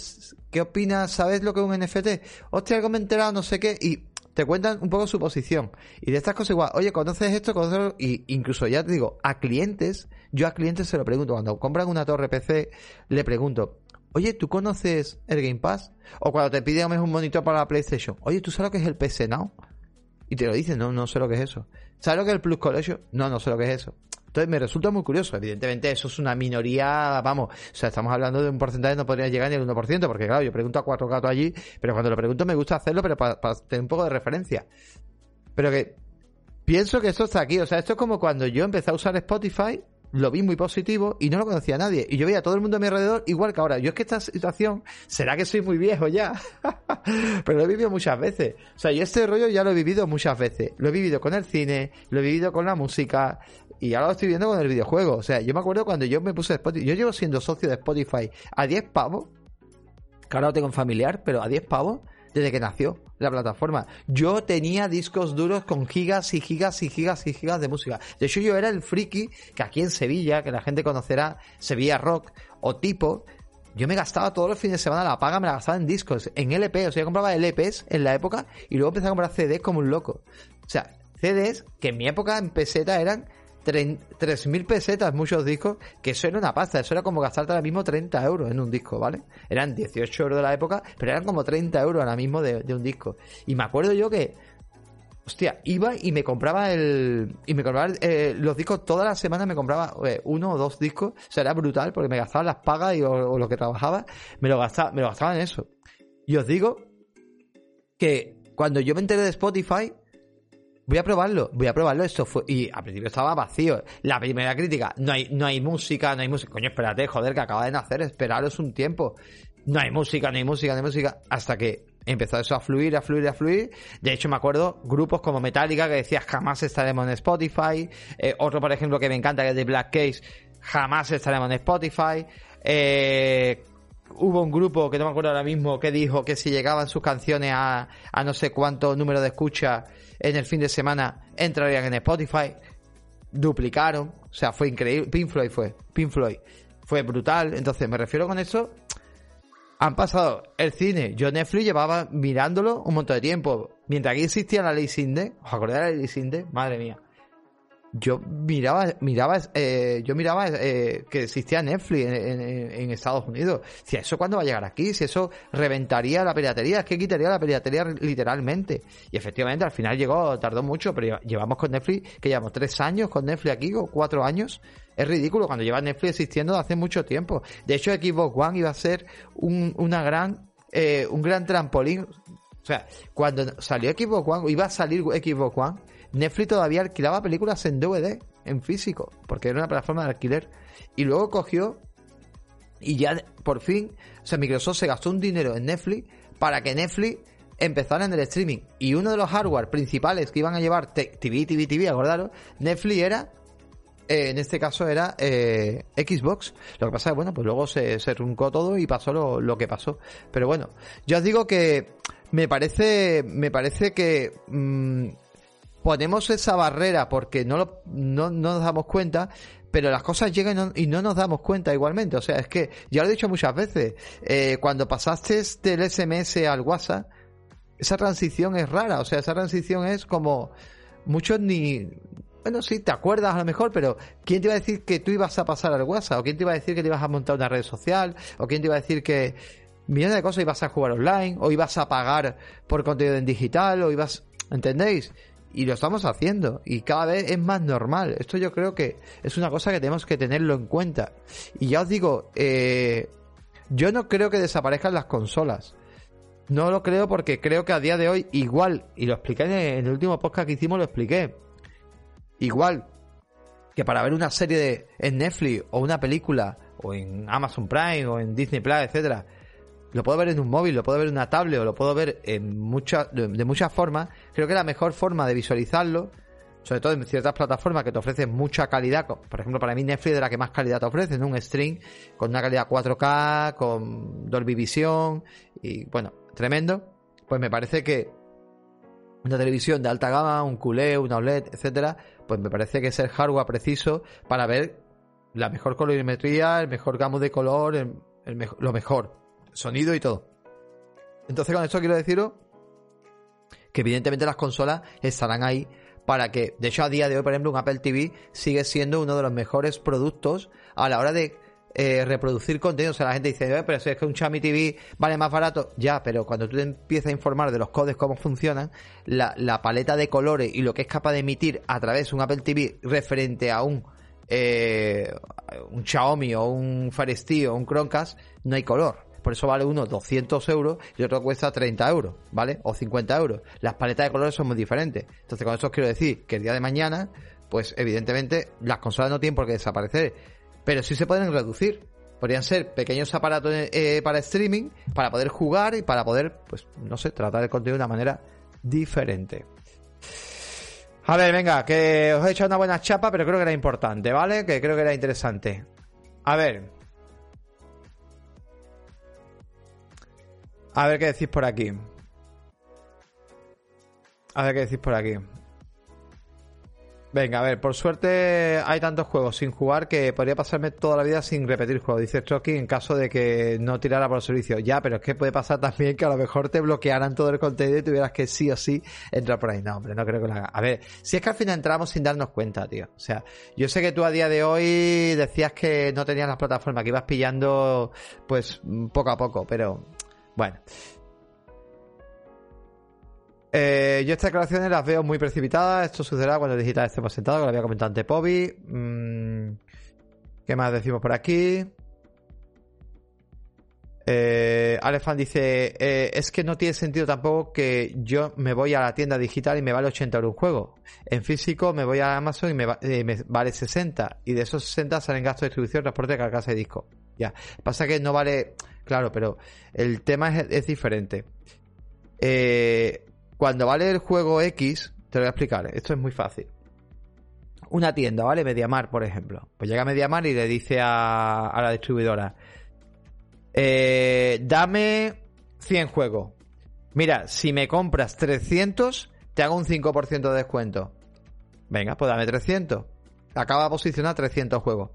¿qué opinas? ¿Sabes lo que es un NFT? Hostia, algo me he enterado, no sé qué, y te cuentan un poco su posición. Y de estas cosas igual, oye, ¿conoces esto? ¿Conoces Y incluso ya te digo, a clientes, yo a clientes se lo pregunto, cuando compran una torre PC, le pregunto, oye, ¿tú conoces el Game Pass? O cuando te piden un monitor para la PlayStation, oye, ¿tú sabes lo que es el PC Now? Y te lo dicen, no, no sé lo que es eso. ¿Sabes lo que es el Plus Collection? No, no sé lo que es eso. Entonces me resulta muy curioso. Evidentemente eso es una minoría, vamos, o sea, estamos hablando de un porcentaje que no podría llegar ni al 1%, porque claro, yo pregunto a cuatro gatos allí, pero cuando lo pregunto me gusta hacerlo, pero para, tener un poco de referencia. Pero que pienso que esto está aquí, o sea, esto es como cuando yo empecé a usar Spotify lo vi muy positivo y no lo conocía a nadie. Y yo veía a todo el mundo a mi alrededor igual que ahora. Yo es que esta situación, será que soy muy viejo ya, pero lo he vivido muchas veces. O sea, yo este rollo ya lo he vivido muchas veces. Lo he vivido con el cine, lo he vivido con la música y ahora lo estoy viendo con el videojuego. O sea, yo me acuerdo cuando yo me puse Spotify, yo llevo siendo socio de Spotify a 10 pavos, que ahora lo tengo en familiar, pero a 10 pavos desde que nació la plataforma. Yo tenía discos duros con gigas y gigas y gigas y gigas de música. De hecho, yo era el friki que aquí en Sevilla, que la gente conocerá, Sevilla Rock o tipo, yo me gastaba todos los fines de semana la paga, me la gastaba en discos, en LP. O sea, yo compraba LPs en la época y luego empecé a comprar CDs como un loco. O sea, CDs que en mi época en peseta eran 3.000 pesetas muchos discos, que eso era una pasta, eso era como gastarte ahora mismo 30 euros en un disco, ¿vale? Eran 18 euros de la época, pero eran como 30 euros ahora mismo de, un disco. Y me acuerdo yo que, hostia, iba y me compraba el. Y me compraba eh, los discos, todas las semanas me compraba eh, uno o dos discos, o sea, era brutal porque me gastaba las pagas y, o, lo que trabajaba, me lo, gastaba, me lo gastaba en eso. Y os digo que cuando yo me enteré de Spotify, voy a probarlo, voy a probarlo. Esto fue. Y al principio estaba vacío. La primera crítica, no hay, no hay música, no hay música. Coño, espérate, joder, que acaba de nacer, esperaros un tiempo. No hay música, no hay música, no hay música. Hasta que empezó eso a fluir, a fluir, a fluir. De hecho, me acuerdo grupos como Metallica que decía jamás estaremos en Spotify. Eh, otro, por ejemplo, que me encanta, que es de Black Case, jamás estaremos en Spotify. Eh, hubo un grupo que no me acuerdo ahora mismo que dijo que si llegaban sus canciones a, a no sé cuánto número de escucha en el fin de semana entrarían en Spotify. Duplicaron, o sea, fue increíble. Pink Floyd fue, Pink Floyd. Fue brutal. Entonces, me refiero con eso. Han pasado el cine. Yo Netflix llevaba mirándolo un montón de tiempo. Mientras aquí existía la ley Sinde, ¿os acordáis de la ley Sinde? Madre mía yo miraba, miraba, eh, yo miraba eh, que existía Netflix en, Estados Unidos. Si eso cuándo va a llegar aquí, si eso reventaría la piratería, es que quitaría la piratería literalmente. Y efectivamente al final llegó, tardó mucho, pero llevamos con Netflix, que llevamos tres años con Netflix aquí, o cuatro años. Es ridículo cuando lleva Netflix existiendo hace mucho tiempo. De hecho, Xbox One iba a ser un, una gran, eh, un gran trampolín. O sea, cuando salió Xbox One, iba a salir Xbox One, Netflix todavía alquilaba películas en DVD, en físico, porque era una plataforma de alquiler. Y luego cogió y ya por fin, o sea, Microsoft se gastó un dinero en Netflix para que Netflix empezara en el streaming. Y uno de los hardware principales que iban a llevar TV, TV, TV, acordaros, Netflix era eh, en este caso era eh, Xbox. Lo que pasa es bueno, pues luego se, se todo y pasó lo, que pasó. Pero bueno, yo os digo que me parece, me parece que mm, ponemos esa barrera porque no, no, nos damos cuenta, pero las cosas llegan y no, nos damos cuenta igualmente. O sea, es que ya lo he dicho muchas veces, eh, cuando pasaste del SMS al WhatsApp, esa transición es rara, o sea, esa transición es como muchos ni... Bueno, sí, te acuerdas a lo mejor, pero ¿quién te iba a decir que tú ibas a pasar al WhatsApp? ¿O quién te iba a decir que te ibas a montar una red social? ¿O quién te iba a decir que millones de cosas ibas a jugar online? ¿O ibas a pagar por contenido en digital? ¿O ibas... ¿Entendéis? Y lo estamos haciendo. Y cada vez es más normal. Esto yo creo que es una cosa que tenemos que tenerlo en cuenta. Y ya os digo, eh, yo no creo que desaparezcan las consolas. No lo creo porque creo que a día de hoy igual, y lo expliqué en el último podcast que hicimos, lo expliqué. Igual que para ver una serie de, en Netflix o una película o en Amazon Prime o en Disney Plus, etcétera, lo puedo ver en un móvil, lo puedo ver en una tablet o lo puedo ver en muchas de, muchas formas. Creo que la mejor forma de visualizarlo, sobre todo en ciertas plataformas que te ofrecen mucha calidad, por ejemplo, para mí Netflix es la que más calidad te ofrece, en un stream con una calidad 4K, con Dolby Vision y bueno, tremendo. Pues me parece que una televisión de alta gama, un culé, una OLED, etcétera, pues me parece que es el hardware preciso para ver la mejor colorimetría, el mejor gamo de color, lo mejor sonido y todo. Entonces con esto quiero deciros que evidentemente las consolas estarán ahí para que, de hecho a día de hoy, por ejemplo, un Apple TV sigue siendo uno de los mejores productos a la hora de eh, reproducir contenido. O sea, la gente dice, pero si es que un Xiaomi TV vale más barato, ya, pero cuando tú te empiezas a informar de los codes, cómo funcionan, la, paleta de colores y lo que es capaz de emitir a través de un Apple TV referente a un eh, un Xiaomi o un Fire o un Chromecast, no hay color por eso vale uno 200 euros y otro cuesta 30 euros, ¿vale? O 50 euros. Las paletas de colores son muy diferentes. Entonces, con esto os quiero decir que el día de mañana, pues evidentemente las consolas no tienen por qué desaparecer, pero sí se pueden reducir. Podrían ser pequeños aparatos eh, para streaming, para poder jugar y para poder, pues, no sé, tratar el contenido de una manera diferente. A ver, venga, que os he hecho una buena chapa, pero creo que era importante, ¿vale? Que creo que era interesante. A ver, A ver qué decís por aquí. A ver qué decís por aquí. Venga, a ver, por suerte hay tantos juegos sin jugar que podría pasarme toda la vida sin repetir juegos, dice Trocky, en caso de que no tirara por el servicio. Ya, pero es que puede pasar también que a lo mejor te bloquearan todo el contenido y tuvieras que sí o sí entrar por ahí. No, hombre, no creo que lo haga. A ver, si es que al final entramos sin darnos cuenta, tío. O sea, yo sé que tú a día de hoy decías que no tenías las plataformas, que ibas pillando pues poco a poco, pero bueno. Eh, yo estas declaraciones las veo muy precipitadas. Esto sucederá cuando el digital esté sentado, que lo había comentado ante Pobi. Mm, ¿Qué más decimos por aquí? Eh, Alefan dice, eh, es que no tiene sentido tampoco que yo me voy a la tienda digital y me vale 80 euros un juego. En físico me voy a Amazon y me, eh, me vale 60. Y de esos 60 salen gastos de distribución, transporte, carcasa de disco. Ya. Pasa que no vale Claro, pero el tema es, diferente. Eh, cuando vale el juego X, te lo voy a explicar, esto es muy fácil. Una tienda, ¿vale? Mediamar, por ejemplo. Pues llega Mediamar y le dice a, la distribuidora, eh, dame 100 juegos. Mira, si me compras 300, te hago un 5% de descuento. Venga, pues dame 300. Acaba de posicionar 300 juegos.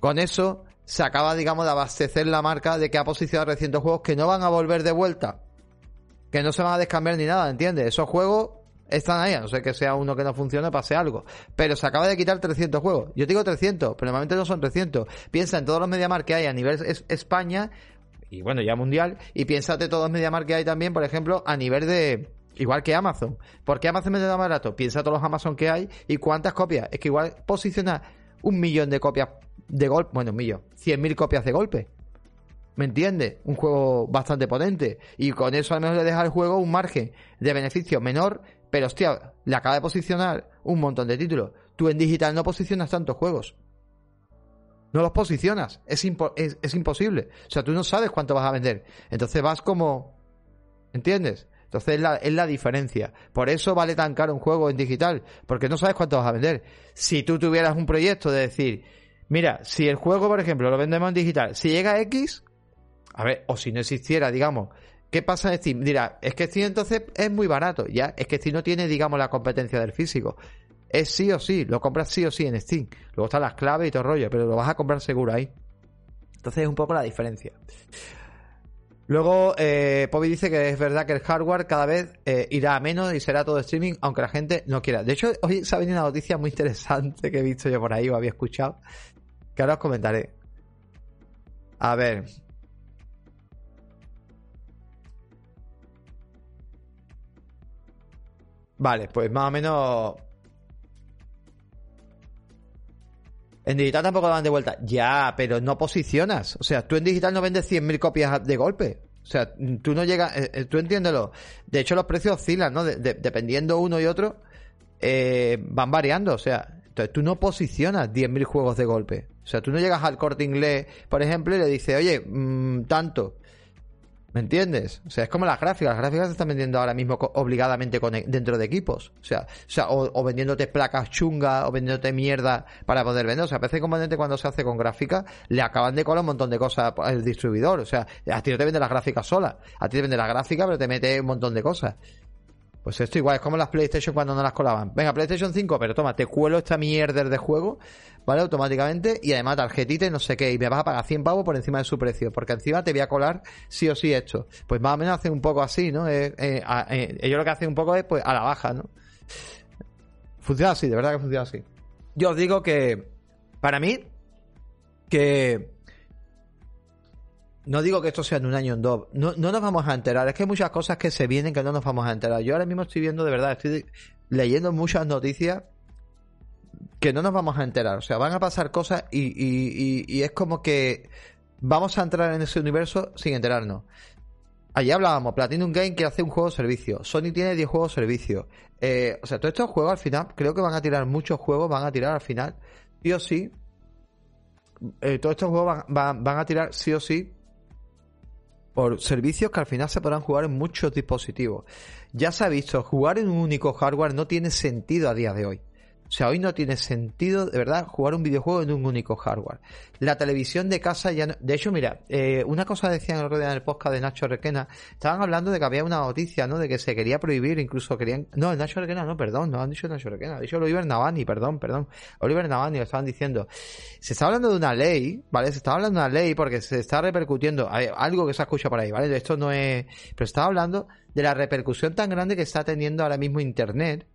Con eso se acaba, digamos, de abastecer la marca de que ha posicionado recientes juegos que no van a volver de vuelta. Que no se van a descambiar ni nada, ¿entiendes? Esos juegos están ahí, a no ser que sea uno que no funcione, pase algo. Pero se acaba de quitar 300 juegos. Yo digo 300, pero normalmente no son 300. Piensa en todos los Mediamar que hay a nivel España, y bueno, ya mundial, y piénsate todos los Mediamar que hay también, por ejemplo, a nivel de... Igual que Amazon. ¿Por qué Amazon me da más barato? Piensa todos los Amazon que hay y cuántas copias. Es que igual posiciona un millón de copias de golpe, bueno, un millón, 100.000 copias de golpe. ¿Me entiendes? Un juego bastante potente. Y con eso al menos le deja al juego un margen de beneficio menor, pero hostia, le acaba de posicionar un montón de títulos. Tú en digital no posicionas tantos juegos. No los posicionas. Es, es, imposible. O sea, tú no sabes cuánto vas a vender. Entonces vas como... ¿Entiendes? Entonces es la, es la diferencia. Por eso vale tan caro un juego en digital. Porque no sabes cuánto vas a vender. Si tú tuvieras un proyecto de decir, Mira, si el juego, por ejemplo, lo vendemos en digital, si llega a X, a ver, o si no existiera, digamos, ¿qué pasa en Steam? Dirá, es que Steam entonces es muy barato, ya, es que Steam no tiene, digamos, la competencia del físico. Es sí o sí, lo compras sí o sí en Steam. Luego están las claves y todo el rollo, pero lo vas a comprar seguro ahí. Entonces es un poco la diferencia. Luego, eh, dice que es verdad que el hardware cada vez eh, irá a menos y será todo streaming, aunque la gente no quiera. De hecho, hoy se ha venido una noticia muy interesante que he visto yo por ahí o había escuchado, que ahora os comentaré. A ver. Vale, pues más o menos En digital tampoco dan de vuelta. Ya, pero no posicionas. O sea, tú en digital no vendes 100.000 copias de golpe. O sea, tú no llegas, eh, eh, tú entiéndelo. De hecho, los precios oscilan, ¿no? dependiendo uno y otro, eh, van variando. O sea, entonces tú no posicionas 10.000 juegos de golpe. O sea, tú no llegas al corte inglés, por ejemplo, y le dices, oye, mmm, tanto. ¿Me entiendes? O sea, es como las gráficas. Las gráficas se están vendiendo ahora mismo obligadamente dentro de equipos. O sea, o, vendiéndote placas chungas o vendiéndote mierda para poder vender. O sea, PC Componente cuando se hace con gráfica le acaban de colar un montón de cosas al distribuidor. O sea, a ti no te vende las gráficas sola. A ti te vende la gráfica, pero te mete un montón de cosas. Pues esto igual, es como las PlayStation cuando no las colaban. Venga, PlayStation 5, pero toma, te cuelo esta mierda de juego, ¿vale? Automáticamente, y además tarjetita y no sé qué, y me vas a pagar 100 pavos por encima de su precio, porque encima te voy a colar sí o sí esto. Pues más o menos hacen un poco así, ¿no? Eh, eh, eh, ellos lo que hacen un poco es, pues, a la baja, ¿no? Funciona así, de verdad que funciona así. Yo os digo que, para mí, que no digo que esto sea en un año en dos. No, no nos vamos a enterar. Es que hay muchas cosas que se vienen que no nos vamos a enterar. Yo ahora mismo estoy viendo, de verdad, estoy leyendo muchas noticias que no nos vamos a enterar. O sea, van a pasar cosas y, y, y, es como que vamos a entrar en ese universo sin enterarnos. Allí hablábamos, Platinum Game quiere hacer un juego de servicio. Sony tiene 10 juegos de servicio. Eh, o sea, todos estos juegos al final, creo que van a tirar muchos juegos, van a tirar al final, sí o sí. Eh, todos estos juegos van, van a tirar sí o sí por servicios que al final se podrán jugar en muchos dispositivos. Ya se ha visto, jugar en un único hardware no tiene sentido a día de hoy. O sea, hoy no tiene sentido, de verdad, jugar un videojuego en un único hardware. La televisión de casa ya no... De hecho, mira, eh, una cosa decían el otro día en el podcast de Nacho Requena, estaban hablando de que había una noticia, ¿no? De que se quería prohibir, incluso querían... No, Nacho Requena, no, perdón, no han dicho Nacho Requena, ha dicho Oliver Navani, perdón, perdón. Oliver Navani lo estaban diciendo. Se está hablando de una ley, ¿vale? Se está hablando de una ley porque se está repercutiendo, algo que se escucha por ahí, ¿vale? Esto no es... Pero está hablando de la repercusión tan grande que está teniendo ahora mismo Internet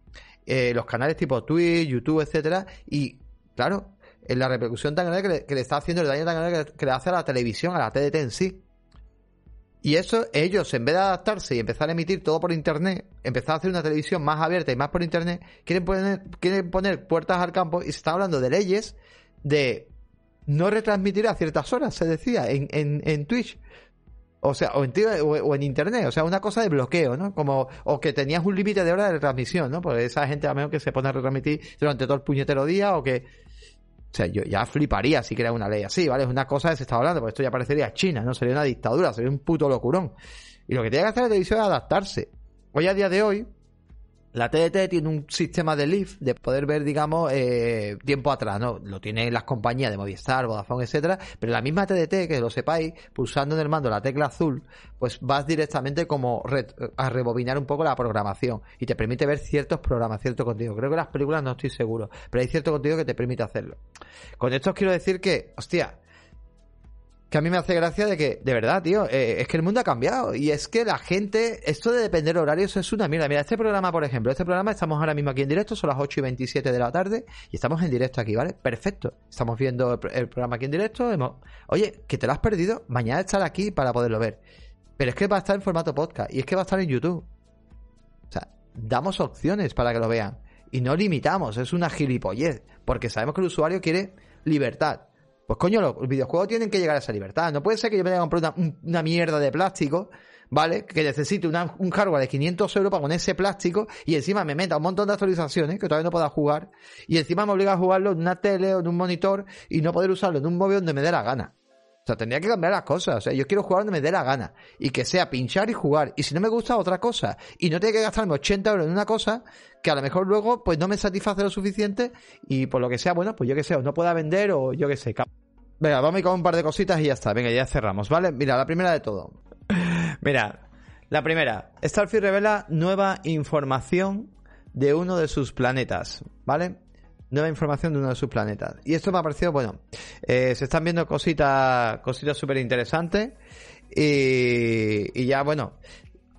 eh, los canales tipo Twitch, YouTube, etcétera, y claro, en la repercusión tan grande que le, está haciendo, el daño tan grande que, le hace a la televisión, a la TDT en sí. Y eso, ellos, en vez de adaptarse y empezar a emitir todo por internet, empezar a hacer una televisión más abierta y más por internet, quieren poner, quieren poner puertas al campo y se está hablando de leyes de no retransmitir a ciertas horas, se decía, en, en, en Twitch. O sea, o en, o en internet, o sea, una cosa de bloqueo, ¿no? Como, o que tenías un límite de hora de retransmisión, ¿no? Porque esa gente a menos que se pone a retransmitir durante todo el puñetero día o que. O sea, yo ya fliparía si crea una ley así, ¿vale? Es una cosa que se está hablando, porque esto ya parecería China, ¿no? Sería una dictadura, sería un puto locurón. Y lo que tiene que hacer la televisión es adaptarse. Hoy a día de hoy, la TDT tiene un sistema de live de poder ver, digamos, eh, tiempo atrás, ¿no? Lo tienen las compañías de Movistar, Vodafone, etcétera, pero la misma TDT, que lo sepáis, pulsando en el mando la tecla azul, pues vas directamente como a rebobinar un poco la programación y te permite ver ciertos programas, cierto contenido. Creo que las películas no estoy seguro, pero hay cierto contenido que te permite hacerlo. Con esto os quiero decir que, hostia, que a mí me hace gracia de que, de verdad, tío, eh, es que el mundo ha cambiado y es que la gente, esto de depender horarios es una mierda. Mira, este programa, por ejemplo, este programa estamos ahora mismo aquí en directo, son las 8 y 27 de la tarde y estamos en directo aquí, ¿vale? Perfecto. Estamos viendo el, programa aquí en directo. Hemos... Oye, que te lo has perdido, mañana estar aquí para poderlo ver. Pero es que va a estar en formato podcast y es que va a estar en YouTube. O sea, damos opciones para que lo vean y no limitamos, es una gilipollez, porque sabemos que el usuario quiere libertad. Pues coño, los videojuegos tienen que llegar a esa libertad. No puede ser que yo me tenga que comprar una, mierda de plástico, ¿vale? Que necesite un hardware de 500 euros para poner ese plástico y encima me meta un montón de actualizaciones que todavía no pueda jugar y encima me obliga a jugarlo en una tele o en un monitor y no poder usarlo en un móvil donde me dé la gana. O sea, tendría que cambiar las cosas. O sea, yo quiero jugar donde me dé la gana. Y que sea pinchar y jugar. Y si no me gusta, otra cosa. Y no tengo que gastarme 80 euros en una cosa que a lo mejor luego pues no me satisface lo suficiente y por lo que sea, bueno, pues yo que sé, o no pueda vender o yo que sé. Venga, vamos a ir con un par de cositas y ya está. Venga, ya cerramos, ¿vale? Mira, la primera de todo. Mira, la primera. Starfield revela nueva información de uno de sus planetas, ¿vale? Nueva información de uno de sus planetas. Y esto me ha parecido, bueno, eh, se están viendo cositas cositas súper interesantes. Y, y ya, bueno,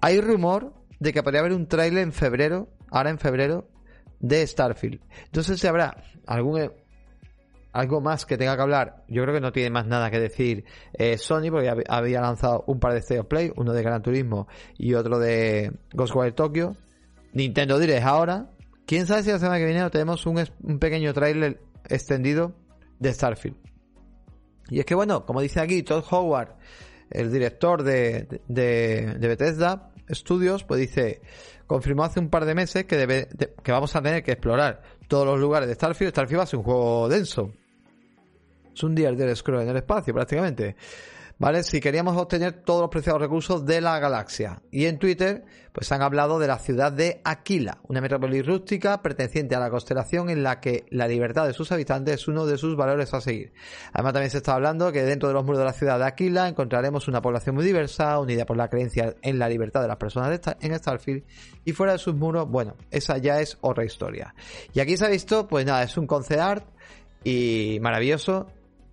hay rumor de que podría haber un trailer en febrero, ahora en febrero, de Starfield. Entonces, si habrá algún algo más que tenga que hablar, yo creo que no tiene más nada que decir eh, Sony, porque había lanzado un par de State Play, uno de Gran Turismo y otro de Ghostwire Tokyo. Nintendo Direct ahora. Quién sabe si la semana que viene tenemos un, un pequeño trailer extendido de Starfield. Y es que bueno, como dice aquí Todd Howard, el director de, de, de Bethesda Studios, pues dice, confirmó hace un par de meses que, debe, que vamos a tener que explorar todos los lugares de Starfield. Starfield va a ser un juego denso. Es un día del scroll en el espacio prácticamente. ¿Vale? Si queríamos obtener todos los preciados recursos de la galaxia. Y en Twitter, pues han hablado de la ciudad de Aquila, una metrópolis rústica perteneciente a la constelación en la que la libertad de sus habitantes es uno de sus valores a seguir. Además, también se está hablando que dentro de los muros de la ciudad de Aquila encontraremos una población muy diversa, unida por la creencia en la libertad de las personas en Starfield. Y fuera de sus muros, bueno, esa ya es otra historia. Y aquí se ha visto, pues nada, es un concept y maravilloso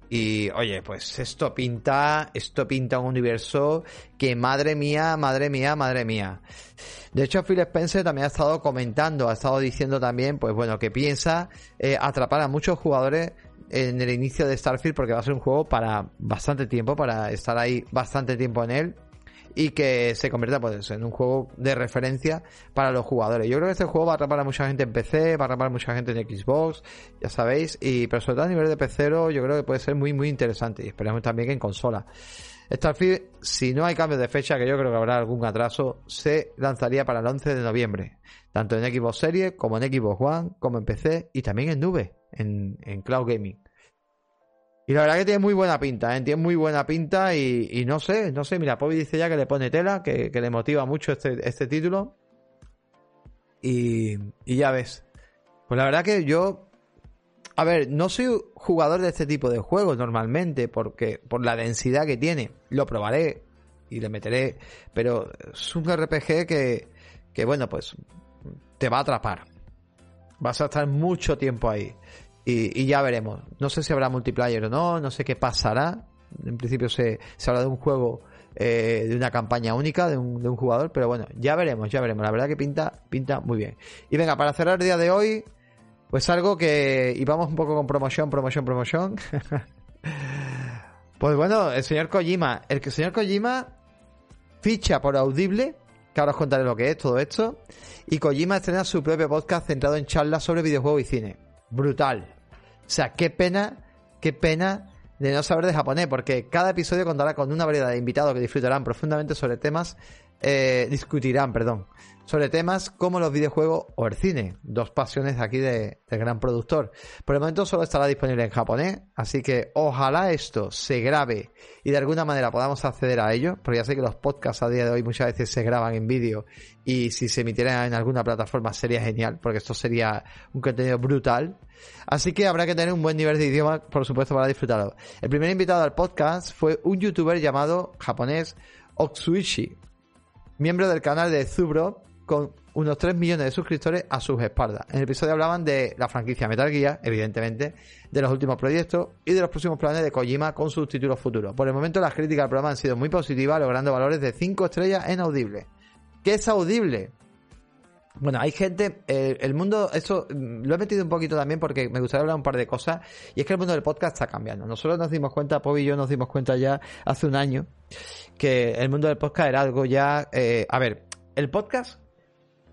y oye, pues esto pinta, esto pinta un universo que madre mía, madre mía, madre mía. De hecho, Phil Spencer también ha estado comentando, ha estado diciendo también, pues bueno, que piensa eh, atrapar a muchos jugadores en el inicio de Starfield porque va a ser un juego para bastante tiempo, para estar ahí bastante tiempo en él y que se convierta pues, en un juego de referencia para los jugadores. Yo creo que este juego va a atrapar a mucha gente en PC, va a atrapar a mucha gente en Xbox, ya sabéis, y pero sobre todo a nivel de PC yo creo que puede ser muy muy interesante y esperamos también que en consola. Starfield, si no hay cambios de fecha, que yo creo que habrá algún atraso, se lanzaría para el 11 de noviembre, tanto en Xbox Series como en Xbox One, como en PC y también en nube, en, en Cloud Gaming. Y la verdad que tiene muy buena pinta, ¿eh? tiene muy buena pinta y, no sé, no sé, mira, Pobi dice ya que le pone tela, que, le motiva mucho este, este título. Y, y, ya ves. Pues la verdad que yo, a ver, no soy jugador de este tipo de juegos normalmente, porque por la densidad que tiene, lo probaré y le meteré, pero es un RPG que, que bueno, pues te va a atrapar. Vas a estar mucho tiempo ahí. Y, ya veremos. No sé si habrá multiplayer o no, no sé qué pasará. En principio se, se habla de un juego, eh, de una campaña única de un, de un jugador, pero bueno, ya veremos, ya veremos. La verdad que pinta, pinta muy bien. Y venga, para cerrar el día de hoy, pues algo que. Y vamos un poco con promoción, promoción, promoción. pues bueno, el señor Kojima. El que el señor Kojima ficha por Audible, que ahora os contaré lo que es todo esto. Y Kojima estrena su propio podcast centrado en charlas sobre videojuegos y cine. Brutal. O sea, qué pena, qué pena de no saber de japonés, porque cada episodio contará con una variedad de invitados que disfrutarán profundamente sobre temas, eh, discutirán, perdón, sobre temas como los videojuegos o el cine, dos pasiones aquí de, del gran productor. Por el momento solo estará disponible en japonés, así que ojalá esto se grabe y de alguna manera podamos acceder a ello, porque ya sé que los podcasts a día de hoy muchas veces se graban en vídeo y si se emitiera en alguna plataforma sería genial, porque esto sería un contenido brutal. Así que habrá que tener un buen nivel de idioma, por supuesto, para disfrutarlo. El primer invitado al podcast fue un youtuber llamado japonés Otsuishi, miembro del canal de Zubro, con unos 3 millones de suscriptores a sus espaldas. En el episodio hablaban de la franquicia Metal Gear, evidentemente, de los últimos proyectos y de los próximos planes de Kojima con sus títulos futuros. Por el momento las críticas al programa han sido muy positivas, logrando valores de 5 estrellas en Audible. ¿Qué es Audible? Bueno, hay gente, eh, el mundo, eso mm, lo he metido un poquito también porque me gustaría hablar un par de cosas, y es que el mundo del podcast está cambiando. Nosotros nos dimos cuenta, Pobi y yo nos dimos cuenta ya hace un año, que el mundo del podcast era algo ya, eh, a ver, el podcast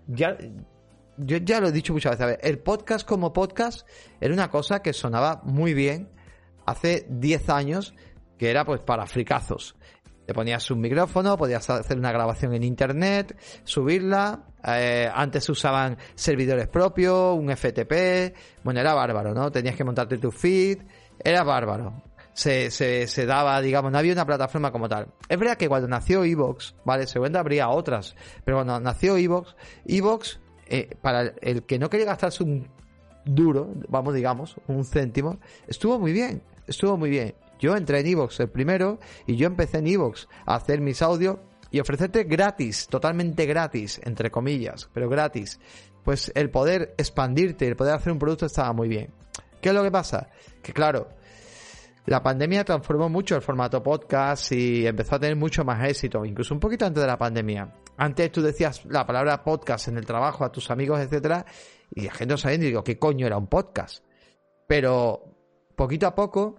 ya, yo ya lo he dicho muchas veces, a ver, el podcast como podcast era una cosa que sonaba muy bien hace 10 años, que era pues para fricazos. Te ponías un micrófono, podías hacer una grabación en internet, subirla. Eh, antes usaban servidores propios, un FTP. Bueno, era bárbaro, ¿no? Tenías que montarte tu feed. Era bárbaro. Se, se, se daba, digamos, no había una plataforma como tal. Es verdad que cuando nació Evox, ¿vale? Seguramente habría otras. Pero cuando nació Evox, Evox, eh, para el que no quería gastarse un duro, vamos, digamos, un céntimo, estuvo muy bien. Estuvo muy bien. Yo entré en Evox el primero y yo empecé en Evox a hacer mis audios y ofrecerte gratis, totalmente gratis, entre comillas, pero gratis. Pues el poder expandirte, el poder hacer un producto estaba muy bien. ¿Qué es lo que pasa? Que claro, la pandemia transformó mucho el formato podcast y empezó a tener mucho más éxito, incluso un poquito antes de la pandemia. Antes tú decías la palabra podcast en el trabajo a tus amigos, etcétera, y la gente no sabía digo, ¿qué coño era un podcast? Pero poquito a poco,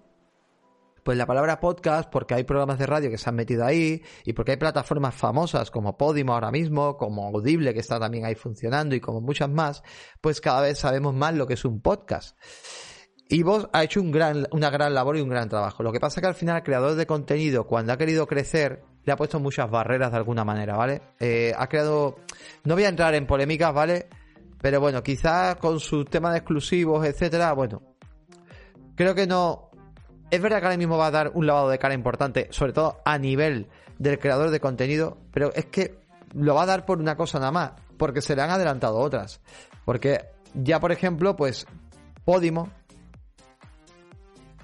pues la palabra podcast, porque hay programas de radio que se han metido ahí, y porque hay plataformas famosas como Podimo ahora mismo, como Audible que está también ahí funcionando, y como muchas más, pues cada vez sabemos más lo que es un podcast. Y vos ha hecho un gran, una gran labor y un gran trabajo. Lo que pasa es que al final el creador de contenido, cuando ha querido crecer, le ha puesto muchas barreras de alguna manera, ¿vale? Eh, ha creado... No voy a entrar en polémicas, ¿vale? Pero bueno, quizás con su tema de exclusivos, etcétera, bueno, creo que no. Es verdad que ahora mismo va a dar un lavado de cara importante, sobre todo a nivel del creador de contenido, pero es que lo va a dar por una cosa nada más, porque se le han adelantado otras. Porque ya, por ejemplo, pues Podimo,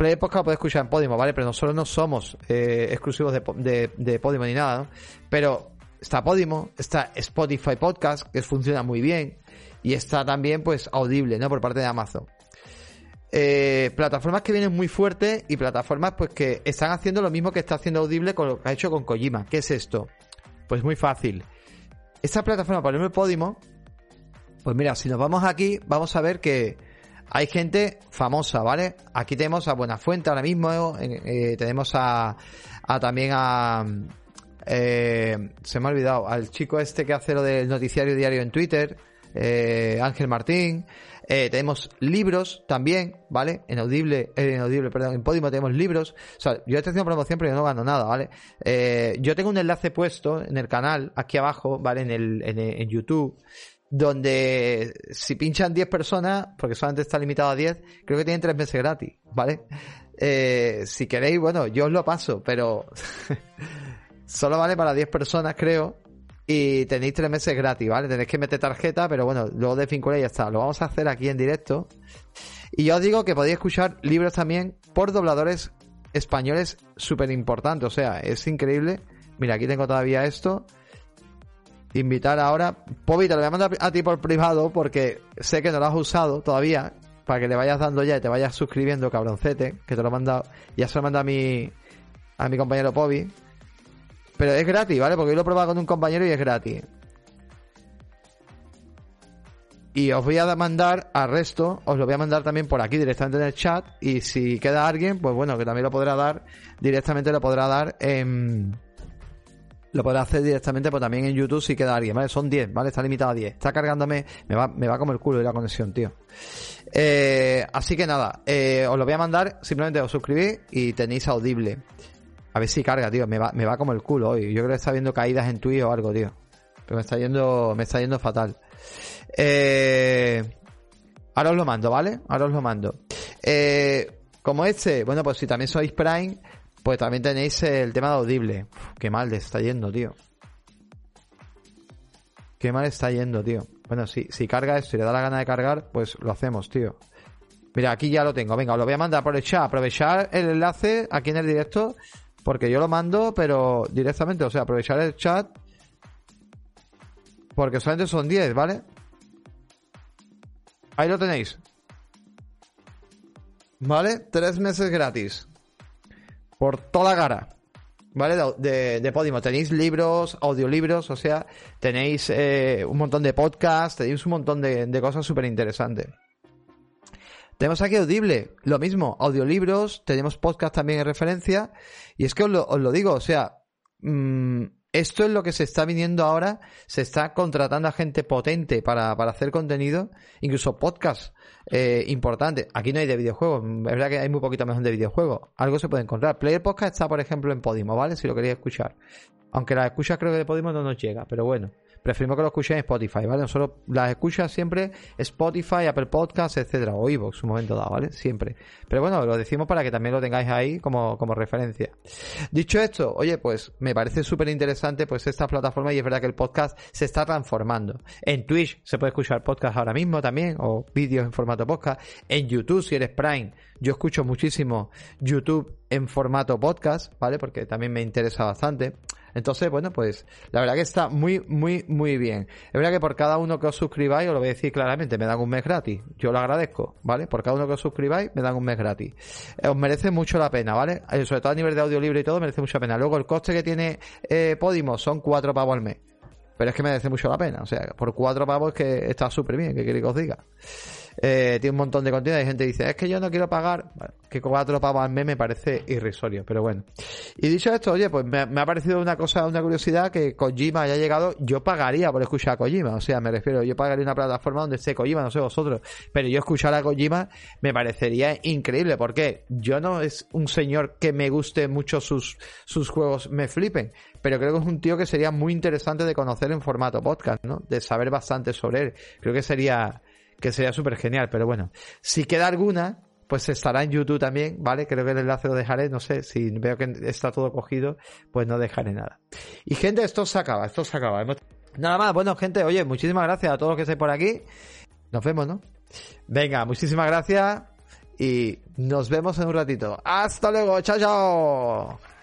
Play Podcast puede escuchar en Podimo, ¿vale? Pero nosotros no somos eh, exclusivos de, de, Podimo ni nada, ¿no? Pero está Podimo, está Spotify Podcast, que funciona muy bien, y está también, pues, Audible, ¿no? Por parte de Amazon. Eh, plataformas que vienen muy fuertes y plataformas, pues, que están haciendo lo mismo que está haciendo Audible con lo que ha hecho con Kojima. ¿Qué es esto? Pues muy fácil. Esta plataforma, por ejemplo, Podimo, pues mira, si nos vamos aquí, vamos a ver que hay gente famosa, ¿vale? Aquí tenemos a Buenafuente ahora mismo, eh, tenemos a, también a... Eh, se me ha olvidado, al chico este que hace lo del noticiario diario en Twitter, Ángel Martín. Tenemos libros también, ¿vale? En Audible, en Audible, perdón, en Podimo tenemos libros. O sea, yo estoy haciendo promoción pero yo no gano nada, ¿vale? yo tengo un enlace puesto en el canal, aquí abajo, ¿vale? En, el, en, en YouTube donde si pinchan 10 personas, porque solamente está limitado a 10, creo que tienen 3 meses gratis, ¿vale? Eh, si queréis, bueno, yo os lo paso, pero solo vale para 10 personas, creo, y tenéis 3 meses gratis, ¿vale? Tenéis que meter tarjeta, pero bueno, luego desvinculáis y ya está. Lo vamos a hacer aquí en directo. Y yo os digo que podéis escuchar libros también por dobladores españoles súper importantes, o sea, es increíble. Mira, aquí tengo todavía esto invitar ahora. Pobi, te lo voy a mandar a ti por privado porque sé que no lo has usado todavía. Para que le vayas dando ya y te vayas suscribiendo, cabroncete, que te lo he mandado. Ya se lo manda a mi, a mi compañero Pobi. Pero es gratis, ¿vale? Porque yo lo he probado con un compañero y es gratis. Y os voy a mandar al resto, os lo voy a mandar también por aquí directamente en el chat. Y si queda alguien, pues bueno, que también lo podrá dar, directamente lo podrá dar en lo podrás hacer directamente, pues también en YouTube si queda alguien, ¿vale? Son 10, ¿vale? Está limitado a 10. Está cargándome, me va, me va como el culo de la conexión, tío. Eh, así que nada, eh, os lo voy a mandar, simplemente os suscribís y tenéis audible. A ver si carga, tío, me va, me va como el culo hoy. Yo creo que está viendo caídas en Twitch o algo, tío. Pero me está yendo, me está yendo fatal. Eh, ahora os lo mando, ¿vale? Ahora os lo mando. Eh, como este, bueno, pues si también sois Prime, pues también tenéis el tema de audible. qué mal está yendo, tío. Qué mal está yendo, tío. Bueno, si, si carga esto y le da la gana de cargar, pues lo hacemos, tío. Mira, aquí ya lo tengo. Venga, os lo voy a mandar por el chat. Aprovechar el enlace aquí en el directo. Porque yo lo mando, pero directamente. O sea, aprovechar el chat. Porque solamente son 10, ¿vale? Ahí lo tenéis. ¿Vale? Tres meses gratis por toda cara. ¿Vale? De, de, Podimo. Tenéis libros, audiolibros, o sea, tenéis eh, un montón de podcasts, tenéis un montón de, cosas súper interesantes. Tenemos aquí Audible, lo mismo, audiolibros, tenemos podcast también en referencia, y es que os lo, digo, o sea, mmm, esto es lo que se está viniendo ahora. Se está contratando a gente potente para, para hacer contenido, incluso podcast eh, importante. Aquí no hay de videojuegos. Es verdad que hay muy poquito mejor de videojuegos. Algo se puede encontrar. Player Podcast está, por ejemplo, en Podimo, ¿vale? Si lo queréis escuchar. Aunque la escucha creo que de Podimo no nos llega, pero bueno preferimos que lo escuchen en Spotify, ¿vale? Nosotros las escuchas siempre Spotify, Apple Podcasts, etcétera, o Evox, un momento dado, ¿vale? Siempre. Pero bueno, lo decimos para que también lo tengáis ahí como, como referencia. Dicho esto, oye, pues me parece súper interesante pues esta plataforma y es verdad que el podcast se está transformando. En Twitch se puede escuchar podcast ahora mismo también, o vídeos en formato podcast. En YouTube, si eres Prime, yo escucho muchísimo YouTube en formato podcast, ¿vale? Porque también me interesa bastante. Entonces, bueno, pues la verdad que está muy, muy, muy bien. Es verdad que por cada uno que os suscribáis, os lo voy a decir claramente, me dan un mes gratis. Yo lo agradezco, ¿vale? Por cada uno que os suscribáis, me dan un mes gratis. Eh, os merece mucho la pena, ¿vale? Eh, sobre todo a nivel de audio libre y todo, merece mucho la pena. Luego, el coste que tiene eh, Podimo son cuatro pavos al mes. Pero es que merece mucho la pena. O sea, por cuatro pavos es que está súper bien, que quiere que os diga. Eh, tiene un montón de contenido. Hay gente que dice, es que yo no quiero pagar. que cuatro pavos al mes me parece irrisorio, pero bueno. Y dicho esto, oye, pues me, ha parecido una cosa, una curiosidad que Kojima haya llegado. Yo pagaría por escuchar a Kojima. O sea, me refiero, yo pagaría una plataforma donde esté Kojima, no sé vosotros. Pero yo escuchar a Kojima me parecería increíble. porque Yo no es un señor que me guste mucho sus, sus juegos, me flipen. Pero creo que es un tío que sería muy interesante de conocer en formato podcast, ¿no? De saber bastante sobre él. Creo que sería que sería súper genial, pero bueno, si queda alguna, pues estará en YouTube también, ¿vale? Creo que el enlace lo dejaré, no sé, si veo que está todo cogido, pues no dejaré nada. Y gente, esto se acaba, esto se acaba. Nada más, bueno, gente, oye, muchísimas gracias a todos los que estáis por aquí. Nos vemos, ¿no? Venga, muchísimas gracias y nos vemos en un ratito. Hasta luego, chao, chao.